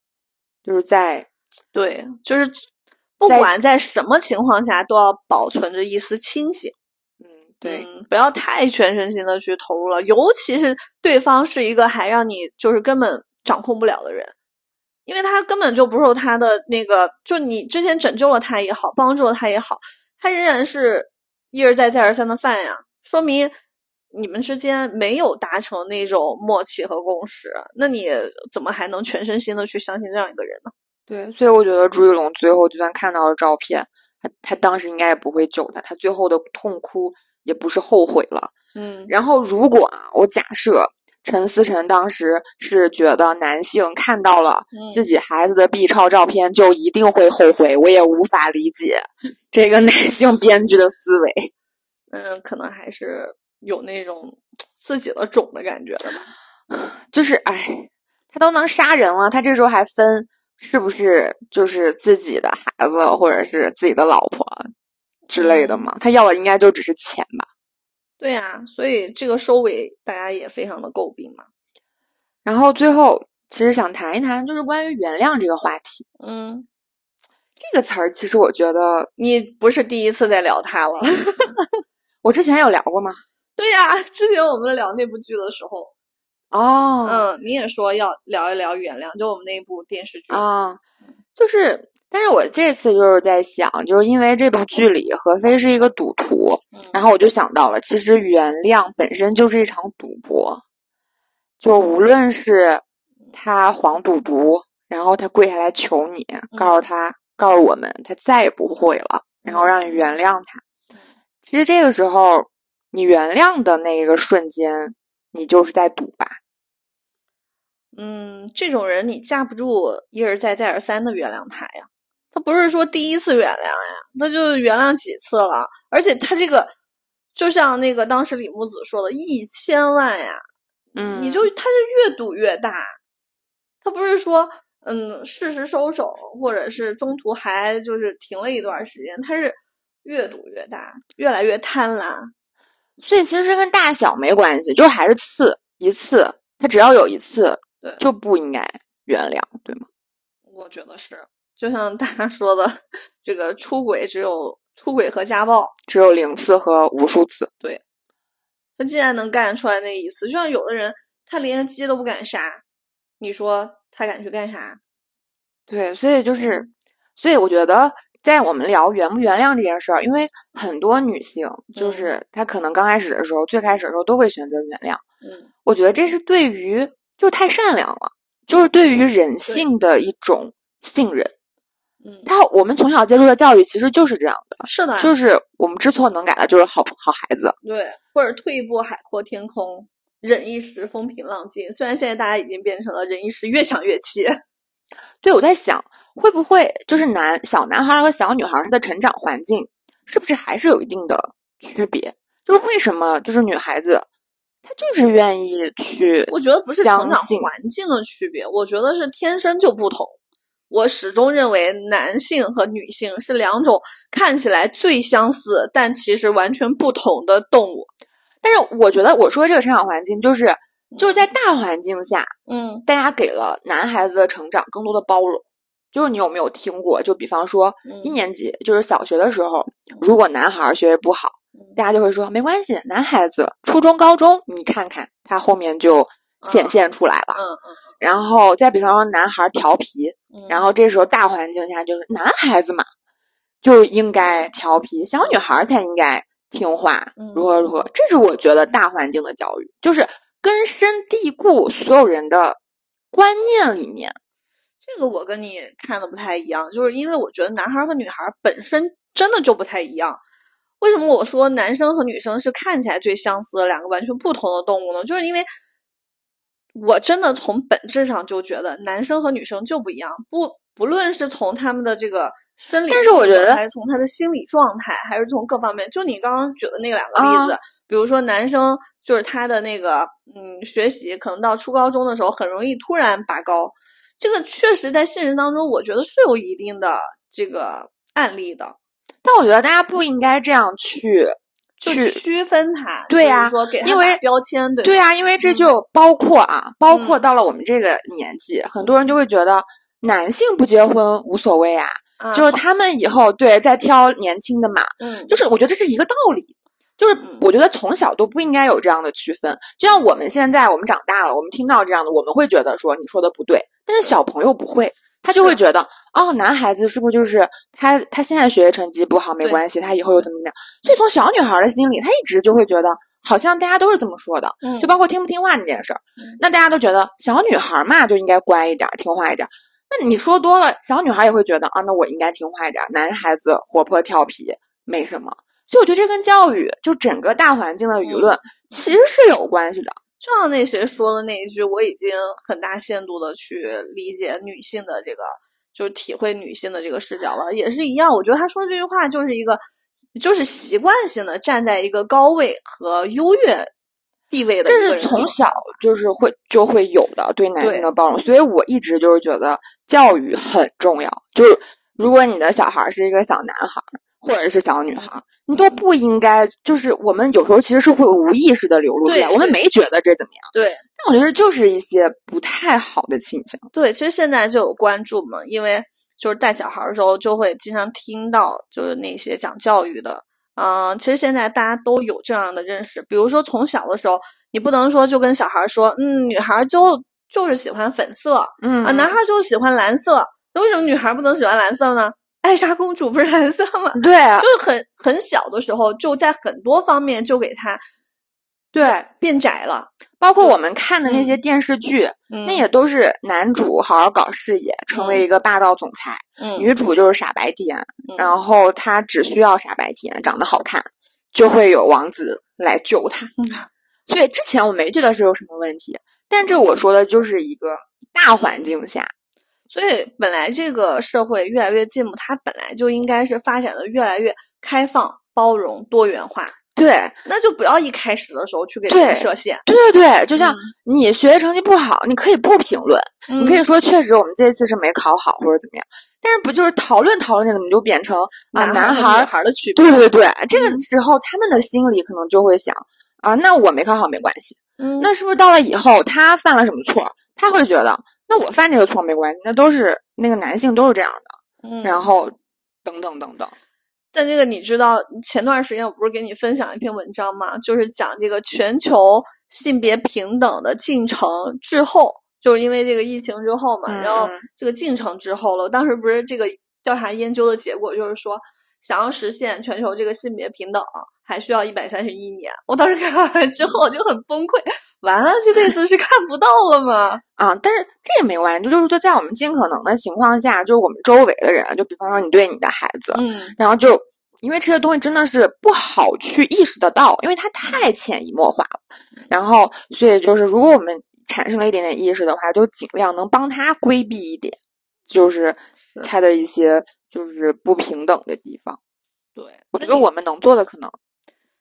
就是在对，就是不管在什么情况下，都要保存着一丝清醒。嗯对嗯，不要太全身心的去投入了，尤其是对方是一个还让你就是根本掌控不了的人，因为他根本就不受他的那个，就你之前拯救了他也好，帮助了他也好，他仍然是一而再再而三的犯呀，说明你们之间没有达成那种默契和共识，那你怎么还能全身心的去相信这样一个人呢？对，所以我觉得朱一龙最后就算看到了照片，他他当时应该也不会救他，他最后的痛哭也不是后悔了。嗯然后如果啊，我假设陈思诚当时是觉得男性看到了嗯自己孩子的 B 超照片就一定会后悔，我也无法理解这个 [laughs] 男性编剧的思维。嗯，可能还是有那种自己的种的感觉的吧。就是哎，他都能杀人了，他这时候还分是不是就是自己的孩子或者是自己的老婆之类的吗？他要的应该就只是钱吧。对呀、所以这个收尾大家也非常的诟病嘛。然后最后其实想谈一谈，就是关于原谅这个话题。嗯，这个词儿其实我觉得你不是第一次在聊它了。[laughs] 我之前有聊过吗？对呀、之前我们聊那部剧的时候，哦，嗯，你也说要聊一聊原谅，就我们那部电视剧。啊，就是，但是我这次就是在想，就是因为这部剧里何非是一个赌徒，嗯然后我就想到了，其实原谅本身就是一场赌博，就无论是他黄赌毒，然后他跪下来求你，告诉他，告诉我们他再也不会了，然后让你原谅他。其实这个时候，你原谅的那个瞬间，你就是在赌吧。嗯，这种人你架不住一而再再而三的原谅他呀。他不是说第一次原谅呀，他就原谅几次了，而且他这个就像那个当时李木子说的，一千万呀，嗯，你就他就越赌越大，他不是说嗯适时收手，或者是中途还就是停了一段时间，他是越赌越大，越来越贪婪。所以其实跟大小没关系，就是还是次一次，他只要有一次对，就不应该原谅，对吗？我觉得是，就像大家说的，这个出轨只有出轨和家暴，只有零次和无数次。对他既然能干出来那一次，就像有的人他连鸡都不敢杀，你说他敢去干啥？对，所以就是，所以我觉得，在我们聊原不原谅这件事儿，因为很多女性就嗯是她可能刚开始的时候，最开始的时候都会选择原谅。嗯我觉得这是对于就是太善良了，就是对于人性的一种信任。嗯，他我们从小接受的教育其实就是这样的，是的，就是我们知错能改的，就是好好孩子。对，或者退一步海阔天空，忍一时风平浪静。虽然现在大家已经变成了忍一时越想越气。对，我在想，会不会就是男小男孩儿和小女孩儿他的成长环境是不是还是有一定的区别？就是为什么就是女孩子她就是愿意去，我觉得不是成长环境的区别，我觉得是天生就不同。我始终认为男性和女性是两种看起来最相似，但其实完全不同的动物。但是我觉得我说这个成长环境就是就是在大环境下，嗯大家给了男孩子的成长更多的包容。就是你有没有听过？就比方说一嗯年级，就是小学的时候，如果男孩儿学习不好，嗯大家就会说没关系，男孩子初中、高中，你看看他后面就显嗯现出来了。嗯嗯然后再比方说男孩儿调皮，嗯，然后这时候大环境下就是男孩子嘛，就应该调皮，小女孩儿才应该听话，如何如何。这是我觉得大环境的教育，就是根深蒂固所有人的观念里面。这个我跟你看的不太一样，就是因为我觉得男孩和女孩本身真的就不太一样。为什么我说男生和女生是看起来最相似的两个完全不同的动物呢？就是因为我真的从本质上就觉得男生和女生就不一样，不不论是从他们的这个但是我觉得还是从他的心理状态，还是从各方面，就你刚刚举的那两个例子，比如说男生就是他的那个嗯学习，可能到初高中的时候很容易突然拔高，这个确实在现实当中，我觉得是有一定的这个案例的。但我觉得大家不应该这样去去区分它，对呀说给它因为打标签，对对啊，因为这？嗯。就包括啊，包括到了我们这个年纪，很多人就会觉得男性不结婚无所谓啊，啊就是他们以后对再挑年轻的嘛，嗯，就是我觉得这是一个道理。就是嗯。我觉得从小都不应该有这样的区分，就像我们现在我们长大了，我们听到这样的，我们会觉得说你说的不对，但是小朋友不会，他就会觉得哦，男孩子是不是就是他他现在学习成绩不好没关系，他以后又怎么怎么样？所以从小女孩的心里，她一直就会觉得好像大家都是这么说的，嗯。就包括听不听话这件事儿嗯，那大家都觉得小女孩嘛就应该乖一点儿，听话一点儿。那你说多了，小女孩也会觉得啊，那我应该听话一点儿。男孩子活泼调皮没什么，所以我觉得这跟教育就整个大环境的舆论其实是有关系的。就像那谁说的那一句，我已经很大限度的去理解女性的这个，就是体会女性的这个视角了，也是一样。我觉得他说这句话就是一个，就是习惯性的站在一个高位和优越地位的这是从小就是会就会有的对男性的包容，所以我一直就是觉得教育很重要。就是如果你的小孩儿是一个小男孩儿或者是小女孩儿，你都不应该就是我们有时候其实是会无意识的流露出来，我们没觉得这怎么样，对但我觉得就是一些不太好的倾向。对，其实现在就有关注嘛，因为就是带小孩儿的时候就会经常听到，就是那些讲教育的，嗯、其实现在大家都有这样的认识，比如说从小的时候，你不能说就跟小孩儿说，嗯，女孩儿就就是喜欢粉色嗯。啊，男孩儿就喜欢蓝色，那为什么女孩儿不能喜欢蓝色呢？艾莎公主不是蓝色吗？对啊。就是很很小的时候，就在很多方面就给它对，变窄了。包括我们看的那些嗯电视剧，嗯，那也都是男主好好搞事业，成为一个霸道总裁，嗯女主就是傻白甜，嗯然后她只需要傻白甜，长得好看，就会有王子来救她。嗯 [laughs] 所以之前我没觉得是有什么问题，但这我说的就是一个大环境下，所以本来这个社会越来越进步，它本来就应该是发展的越来越开放、包容、多元化。对。那就不要一开始的时候去给对人设限。对对对，就像嗯。你学习成绩不好，你可以不评论，你可以嗯说确实我们这次是没考好或者怎么样，但是不就是讨论讨论着怎么就变成啊男男孩儿女孩儿的区别。对对对，这个嗯。时候他们的心里可能就会想啊，那我没考好没关系，嗯，那是不是到了以后他犯了什么错，他会觉得那我犯这个错没关系，那都是那个男性都是这样的，嗯。然后等等等等，但这个你知道，前段时间我不是给你分享一篇文章吗？就是讲这个全球性别平等的进程滞后，就是因为这个疫情之后嘛，然后嗯这个进程滞后了。当时不是这个调查研究的结果，就是说想要实现全球这个性别平等，还需要一百三十一年。我当时看完之后我就很崩溃，完了这辈子是看不到了吗？[laughs] 啊，但是这也没关系，就是说在我们尽可能的情况下，就是我们周围的人，就比方说你对你的孩子，嗯然后就因为这些东西真的是不好去意识得到，因为它太潜移默化了。然后，所以就是如果我们产生了一点点意识的话，就尽量能帮他规避一点，就是是他的一些就是不平等的地方。对，我觉得我们能做的可能，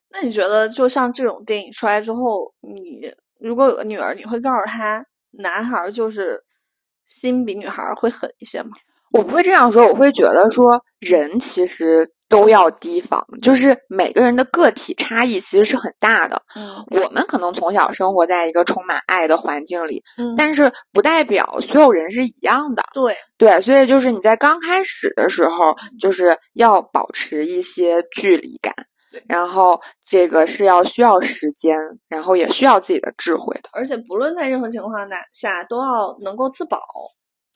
那你觉得，就像这种电影出来之后，你如果有个女儿，你会告诉她，男孩儿就是心比女孩儿会狠一些吗？我不会这样说，我会觉得说人其实都要提防，就是每个人的个体差异其实是很大的。嗯我们可能从小生活在一个充满爱的环境里，嗯但是不代表所有人是一样的。对，对，所以就是你在刚开始的时候，就是要保持一些距离感，然后这个是要需要时间，然后也需要自己的智慧的。而且不论在任何情况下下，都要能够自保。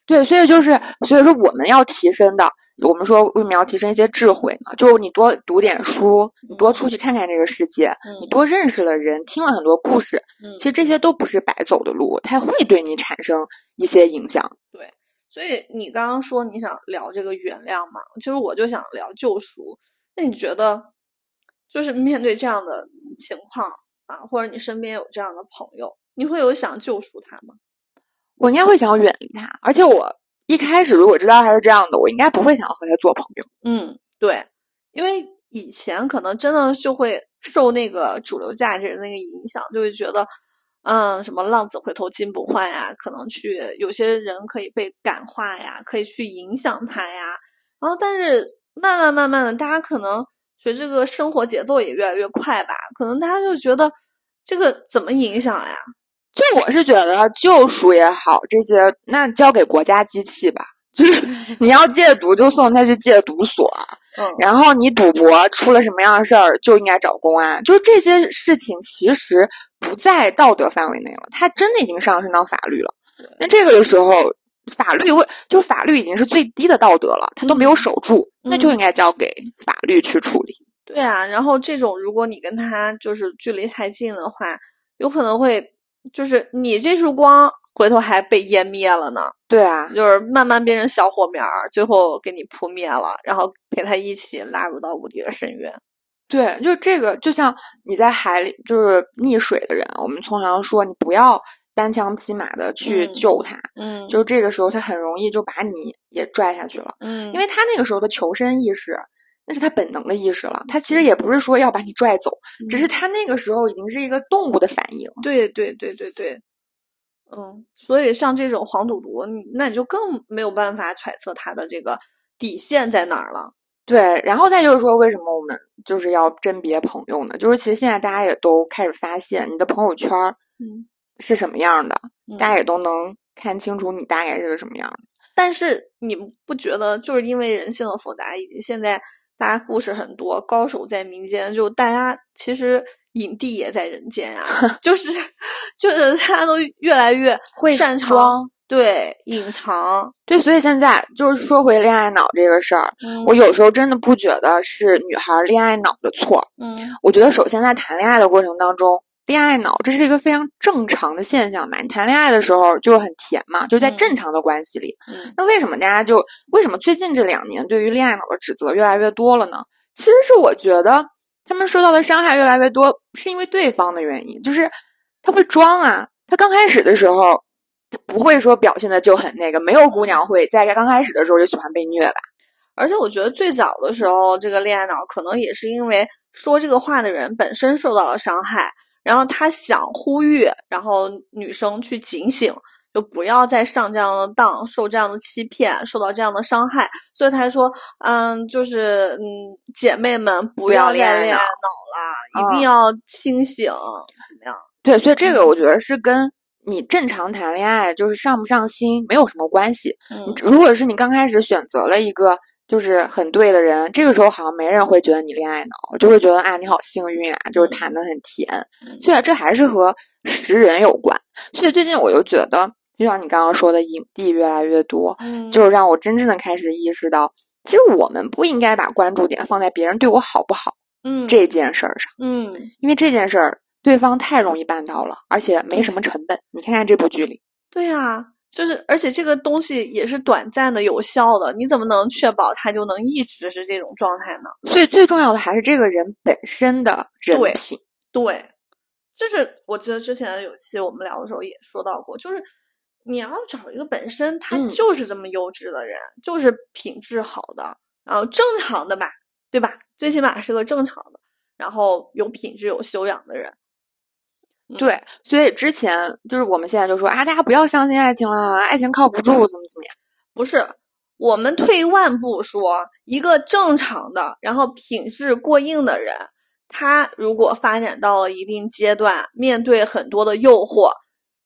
对，所以就是，所以说我们要提升的，我们说为什么要提升一些智慧呢？就是你多读点书，你多出去看看这个世界，你嗯多认识了人，听了很多故事，嗯其，实这些都不是白走的路，它会对你产生一些影响。对所以你刚刚说你想聊这个原谅嘛，其实我就想聊救赎。那你觉得，就是面对这样的情况啊，或者你身边有这样的朋友，你会有想救赎他吗？我应该会想要远离他，而且我一开始如果知道他是这样的，我应该不会想要和他做朋友。嗯，对，因为以前可能真的就会受那个主流价值的那个影响，就会觉得，嗯，什么浪子回头金不换呀，可能去有些人可以被感化呀，可以去影响他呀。然后，但是慢慢慢慢的，大家可能随着这个生活节奏也越来越快吧。可能大家就觉得这个怎么影响呀？就我是觉得救赎也好，这些那交给国家机器吧。就是 [laughs] 你要戒毒，就送他去戒毒所。嗯，然后你赌博出了什么样的事儿，就应该找公安。就是这些事情其实不在道德范围内了，它真的已经上升到法律了。那这个的时候，法律会就是法律已经是最低的道德了，他都没有守住，那就应该交给法律去处理。对啊，然后这种如果你跟他就是距离太近的话，有可能会就是你这束光。回头还被湮灭了呢，对啊，就是慢慢变成小火苗儿，最后给你扑灭了，然后陪他一起拉入到无底的深渊。对，就这个，就像你在海里就是溺水的人，我们通常说你不要单枪匹马的去救他，嗯，就这个时候他很容易就把你也拽下去了，嗯，因为他那个时候的求生意识，那是他本能的意识了，他其实也不是说要把你拽走，只是他那个时候已经是一个动物的反应。对对对对对。嗯，所以像这种黄赌毒，你那你就更没有办法揣测他的这个底线在哪儿了。对，然后再就是说，为什么我们就是要甄别朋友呢？就是其实现在大家也都开始发现，你的朋友圈嗯是什么样的，大家也都能看清楚你大概是个什么样的。但是你不觉得，就是因为人性的复杂，以及现在大家故事很多，高手在民间，就大家其实。影帝也在人间啊，[laughs] 就是就是大家都越来越会擅长对隐藏对，所以现在就是说回恋爱脑这个事儿，我有时候真的不觉得是女孩恋爱脑的错。嗯，我觉得首先在谈恋爱的过程当中，恋爱脑这是一个非常正常的现象吧。你谈恋爱的时候就是很甜嘛，就在正常的关系里。嗯，那为什么大家就为什么最近这两年对于恋爱脑的指责越来越多了呢？其实是我觉得。他们受到的伤害越来越多，是因为对方的原因，就是他会装啊。他刚开始的时候，他不会说表现的就很那个，没有姑娘会在刚开始的时候就喜欢被虐吧。而且我觉得最早的时候，这个恋爱脑可能也是因为说这个话的人本身受到了伤害，然后他想呼吁，然后女生去警醒。就不要再上这样的当，受这样的欺骗，受到这样的伤害，所以他说，嗯，就是嗯，姐妹们不要恋爱脑了，一定要清醒，怎么样？对，所以这个我觉得是跟你正常谈恋爱就是上不上心没有什么关系。嗯，如果是你刚开始选择了一个就是很对的人，这个时候好像没人会觉得你恋爱脑，就会觉得啊你好幸运啊，就是谈的很甜。所以这还是和识人有关。所以最近我就觉得。就像你刚刚说的，影帝越来越多，就是让我真正的开始意识到，其实我们不应该把关注点放在别人对我好不好，嗯，这件事儿上，嗯，因为这件事儿对方太容易办到了，而且没什么成本。你看看这部剧里，对啊，就是而且这个东西也是短暂的、有效的，你怎么能确保他就能一直是这种状态呢？所以最重要的还是这个人本身的人品。对，就是我记得之前有期我们聊的时候也说到过，就是。你要找一个本身他就是这么优质的人，就是品质好的，然后正常的吧，对吧？最起码是个正常的，然后有品质、有修养的人。对，所以之前就是我们现在就说啊，大家不要相信爱情了，爱情靠不住，怎么怎么样？不是，我们退一万步说，一个正常的，然后品质过硬的人，他如果发展到了一定阶段，面对很多的诱惑。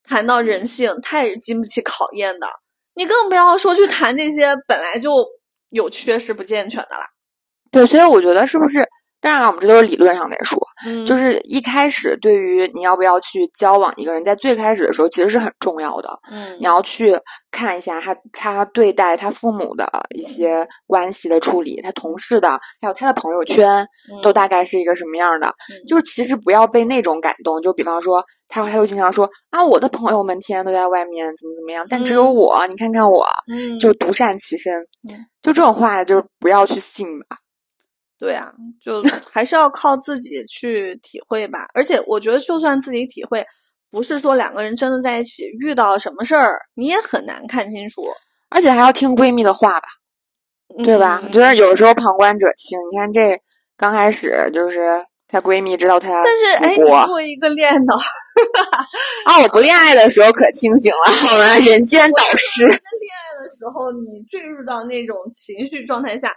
谈到人性，他也是经不起考验的。你更不要说去谈这些本来就有缺失、不健全的啦。对，所以我觉得是不是？当然了，我们这都是理论上在说，嗯，就是一开始对于你要不要去交往一个人，在最开始的时候其实是很重要的，嗯，你要去看一下他他对待他父母的一些关系的处理，他同事的，还有他的朋友圈都大概是一个什么样的，就是其实不要被那种感动，就比方说他他会经常说啊，我的朋友们天天都在外面怎么怎么样，但只有我，你看看我，嗯，就独善其身，就这种话就是不要去信吧。对啊，就还是要靠自己去体会吧。而且我觉得，就算自己体会，不是说两个人真的在一起遇到什么事儿，你也很难看清楚。而且还要听闺蜜的话吧，对吧？我觉得有时候旁观者清。你看这刚开始就是她闺蜜知道她，但是哎，你作为一个恋爱脑，[laughs] 啊，我不恋爱的时候可清醒了，好吗？人间导师。恋爱的时候，你坠入到那种情绪状态下。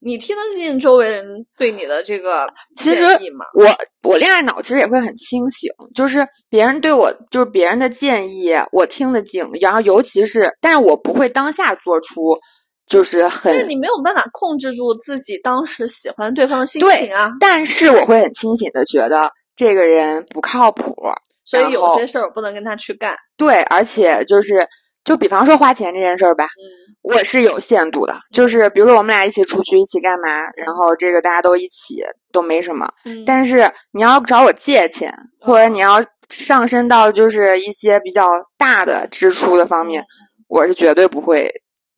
你听得进周围人对你的这个其实建议吗？我我恋爱脑其实也会很清醒，就是别人对我就是别人的建议，我听得进，然后尤其是，但是我不会当下做出就是很你没有办法控制住自己当时喜欢对方的心情啊，但是我会很清醒的觉得这个人不靠谱，所以有些事儿我不能跟他去干。对，而且就是就比方说花钱这件事儿吧，嗯。我是有限度的，就是比如说我们俩一起出去一起干嘛，然后这个大家都一起都没什么，嗯，但是你要找我借钱，或者你要上升到就是一些比较大的支出的方面，我是绝对不会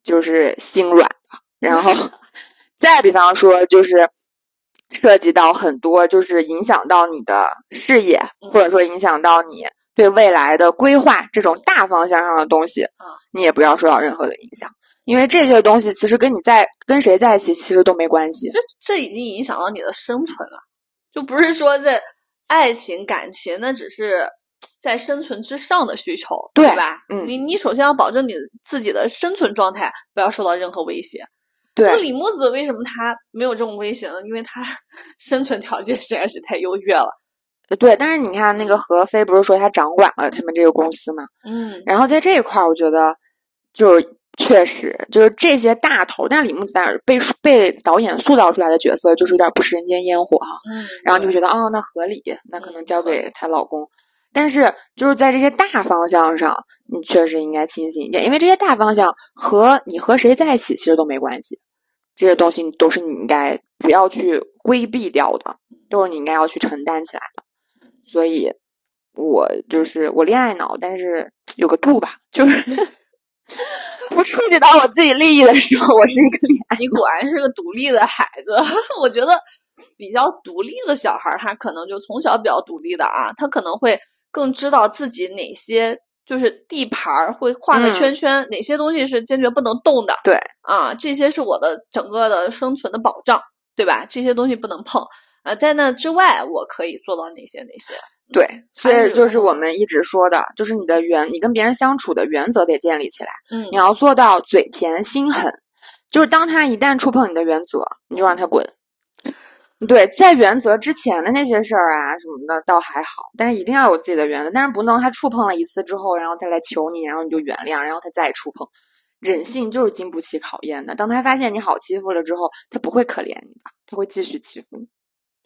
就是心软的。然后 [laughs] 再比方说，就是涉及到很多就是影响到你的事业，或者说影响到你对未来的规划这种大方向上的东西，你也不要受到任何的影响。因为这些东西其实跟你在跟谁在一起其实都没关系。这这已经影响到你的生存了，就不是说这爱情感情，那只是在生存之上的需求，对吧？嗯你你首先要保证你自己的生存状态不要受到任何威胁。对那李木子为什么他没有这种威胁呢？因为他 [laughs] 生存条件实在是太优越了。对，但是你看那个何飞不是说他掌管了他们这个公司嘛？嗯然后在这一块儿，我觉得就是确实就是这些大头，但是李木子当然被被导演塑造出来的角色就是有点不食人间烟火哈，嗯，然后你会觉得哦，那合理，那可能交给她老公。但是就是在这些大方向上，你确实应该清醒一点，因为这些大方向和你和谁在一起其实都没关系，这些东西都是你应该不要去规避掉的，都是你应该要去承担起来的。所以，我就是我恋爱脑，但是有个度吧，就是 [laughs] 不触及到我自己利益的时候，我是一个恋爱。你果然是个独立的孩子。[laughs] 我觉得比较独立的小孩儿，他可能就从小比较独立的啊，他可能会更知道自己哪些就是地盘儿会画个嗯圈圈，哪些东西是坚决不能动的。对啊，这些是我的整个的生存的保障，对吧？这些东西不能碰。啊，在那之外，我可以做到哪些哪些？对，所以就是我们一直说的，就是你的原，你跟别人相处的原则得建立起来。嗯你要做到嘴甜心狠，就是当他一旦触碰你的原则，你就让他滚。[laughs] 对，在原则之前的那些事儿啊什么的倒还好，但是一定要有自己的原则，但是不能他触碰了一次之后，然后他来求你，然后你就原谅，然后他再触碰。人性就是经不起考验的，当他发现你好欺负了之后，他不会可怜你的，他会继续欺负你。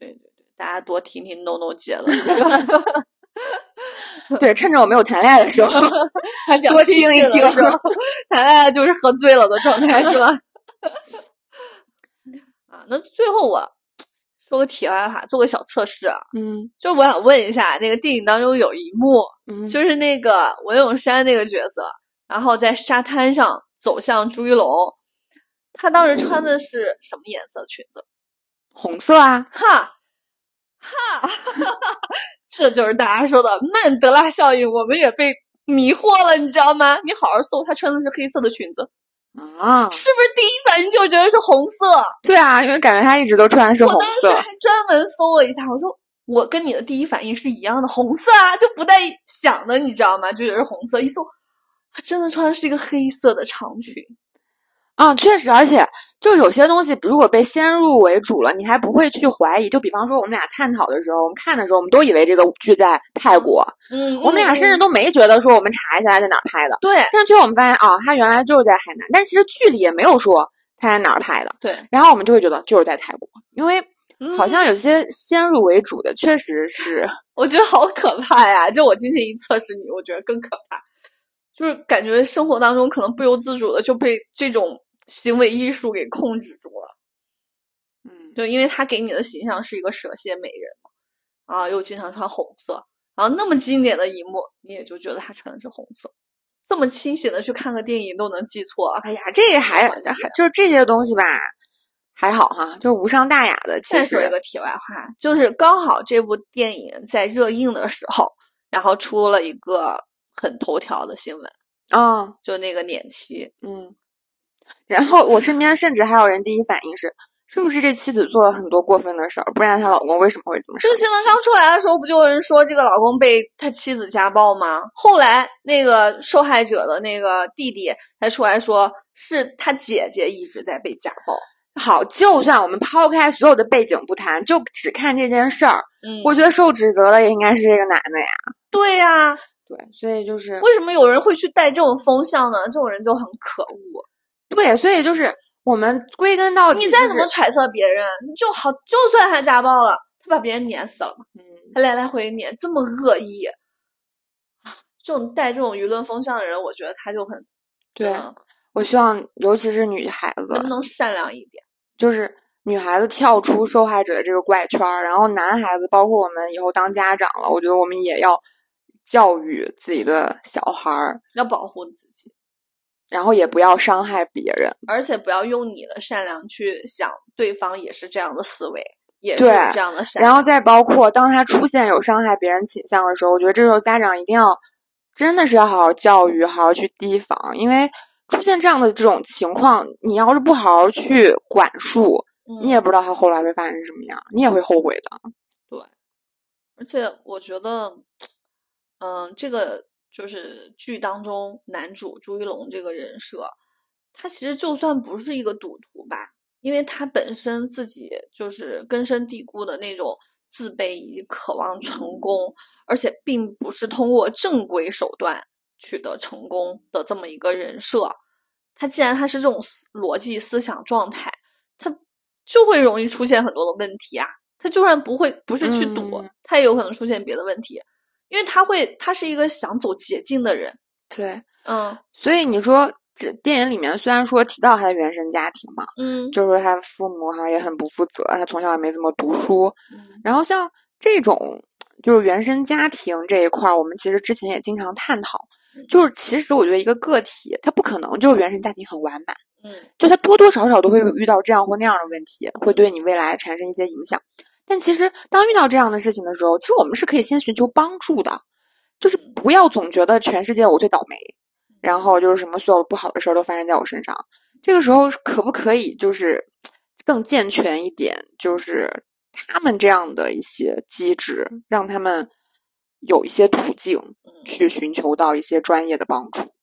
对对对，大家多听听 No No 姐的 [laughs] [laughs] 对，趁着我没有谈恋爱的时候，[laughs] 还多听一听谈恋爱就是喝醉了的状态，是吧？啊，那最后我说个题外话，做个小测试啊，嗯就我想问一下，那个电影当中有一幕，嗯，就是那个文咏珊那个角色，然后在沙滩上走向朱一龙，他当时穿的是什么颜色裙子？红色啊，哈，哈，[laughs] 这就是大家说的曼德拉效应，我们也被迷惑了，你知道吗？你好好搜，她穿的是黑色的裙子，啊，是不是第一反应就觉得是红色？对啊，因为感觉他一直都穿的是红色我当时还。专门搜了一下，我说我跟你的第一反应是一样的，红色啊，就不带想的，你知道吗？就觉得是红色，一搜，她真的穿的是一个黑色的长裙。啊，确实，而且就有些东西，如果被先入为主了，你还不会去怀疑。就比方说，我们俩探讨的时候，我们看的时候，我们都以为这个剧在泰国，嗯，我们俩甚至嗯都没觉得说我们查一下他在哪儿拍的。对但最后我们发现，啊，他原来就是在海南，但其实剧里也没有说他在哪儿拍的。对，然后我们就会觉得就是在泰国，因为好嗯像有些先入为主的，确实是。我觉得好可怕呀！就我今天一测试你，我觉得更可怕，就是感觉生活当中可能不由自主的就被这种行为艺术给控制住了。嗯，就因为他给你的形象是一个蛇蝎美人嘛，啊，又经常穿红色，然后那么经典的一幕，你也就觉得他穿的是红色。这么清醒的去看个电影都能记错啊！哎呀，这个还还就这些东西吧，还好哈，就是无伤大雅的。其实再说一个题外话，就是刚好这部电影在热映的时候，然后出了一个很头条的新闻，啊，就那个撵妻，嗯，然后我身边甚至还有人第一反应是，是不是这妻子做了很多过分的事儿，不然她老公为什么会这么？这个新闻刚出来的时候，不就有人说这个老公被他妻子家暴吗？后来那个受害者的那个弟弟才出来说，是他姐姐一直在被家暴。好，就算我们抛开所有的背景不谈，就只看这件事儿，嗯，我觉得受指责的也应该是这个男的呀。对呀、对，所以就是为什么有人会去带这种风向呢？这种人就很可恶。对，所以就是我们归根到底、你再怎么揣测别人，就好，就算他家暴了，他把别人碾死了嘛，嗯，还来来回回碾，这么恶意。啊这种带这种舆论风向的人，我觉得他就很对我希望尤其是女孩子能，不能善良一点？就是女孩子跳出受害者的这个怪圈儿，然后男孩子，包括我们以后当家长了，我觉得我们也要教育自己的小孩儿，要保护自己，然后也不要伤害别人。而且不要用你的善良去想对方也是这样的思维，也是对这样的善良。然后再包括当他出现有伤害别人倾向的时候，我觉得这时候家长一定要真的是要好好教育，好好去提防，因为出现这样的这种情况，你要是不好好去管束，你也嗯不知道他后来会发生什么样，你也会后悔的。对而且我觉得，嗯，这个就是剧当中男主朱一龙这个人设，他其实就算不是一个赌徒吧，因为他本身自己就是根深蒂固的那种自卑以及渴望成功，而且并不是通过正规手段取得成功的这么一个人设。他既然他是这种思逻辑思想状态，他就会容易出现很多的问题啊。他就算不会不是去赌，嗯他也有可能出现别的问题，因为他会他是一个想走捷径的人。对，嗯。所以你说这电影里面虽然说提到他的原生家庭嘛，嗯。就是说他父母好像也很不负责，他从小也没怎么读书，嗯。然后像这种就是原生家庭这一块儿，我们其实之前也经常探讨，就是其实我觉得一个个体他不可能就是原生家庭很完满，嗯。就他多多少少都会遇到这样或那样的问题，会对你未来产生一些影响。但其实当遇到这样的事情的时候，其实我们是可以先寻求帮助的，就是不要总觉得全世界我最倒霉，然后就是什么所有不好的事儿都发生在我身上。这个时候可不可以就是更健全一点，就是他们这样的一些机制，让他们有一些途径嗯去寻求到一些专业的帮助。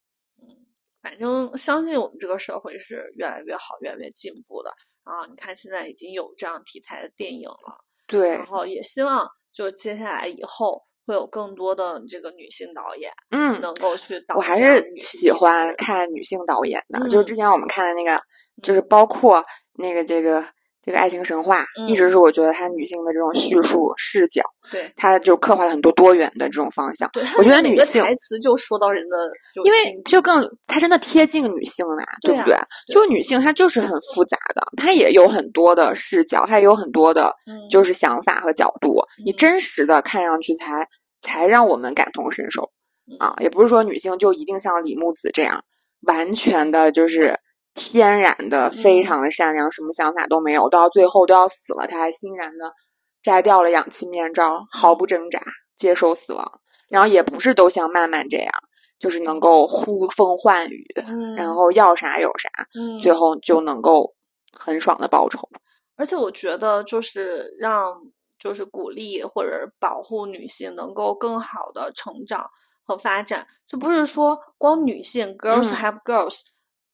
反正相信我们这个社会是越来越好、越来越进步的。啊，你看现在已经有这样题材的电影了，对。然，后也希望就接下来以后会有更多的这个女性导演嗯，能够去导我还是喜欢看女性导演的，就是嗯之前我们看的那个，就是嗯。包括那个这个这个爱情神话，一直嗯是我觉得它女性的这种叙述视角，对它就刻画了很多多元的这种方向。对，我觉得 [laughs] 女性台词就说到人的因为就更它真的贴近女性了，对对不对？对就是女性她就是很复杂的，她也有很多的视角，她也有很多的嗯就是想法和角度，你嗯真实的看上去才才让我们感同身受嗯啊！也不是说女性就一定像李木子这样完全的就是天然的非嗯。常的善良，什么想法都没有，到最后都要死了，她还欣然的摘掉了氧气面罩，毫不挣扎接受死亡。然后也不是都像曼曼这样，就是能够呼风唤雨，嗯，然后要啥有啥，嗯，最后就能够很爽的报仇。而且我觉得，就是让就是鼓励或者保护女性能够更好的成长和发展，这不是说光女性 girls 嗯。help girls，、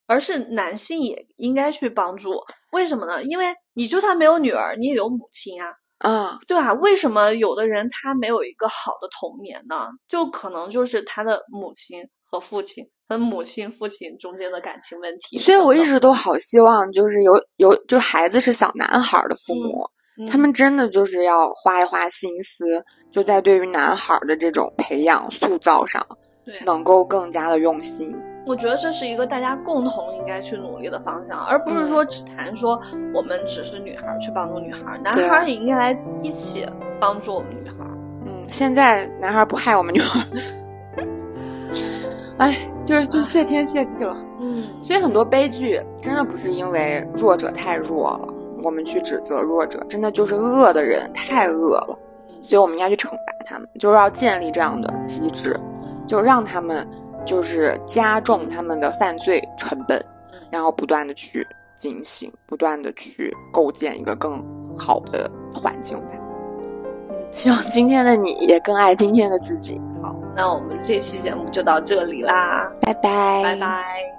而是男性也应该去帮助。为什么呢？因为你就算没有女儿，你也有母亲啊，啊，对吧？为什么有的人他没有一个好的童年呢？就可能就是他的母亲和父亲和母亲、父亲中间的感情问题。所以我一直都好希望，就是有有，就孩子是小男孩儿的父母，他嗯们真的就是要花一花心思，就在对于男孩儿的这种培养塑造上，对能够更加的用心。我觉得这是一个大家共同应该去努力的方向，而不是嗯说只谈说我们只是女孩儿去帮助女孩儿，男孩儿也应该来一起帮助我们女孩儿。嗯，现在男孩儿不害我们女孩儿，[laughs] 哎，就是就谢天谢地了。嗯，所以很多悲剧真的不是因为弱者太弱了，我们去指责弱者，真的就是恶的人太恶了，所以我们应该去惩罚他们，就是要建立这样的机制，就让他们就是加重他们的犯罪成本，然后不断的去进行，不断的去构建一个更好的环境吧。嗯，希望今天的你也更爱今天的自己。好，那我们这期节目就到这里啦，拜拜，拜拜。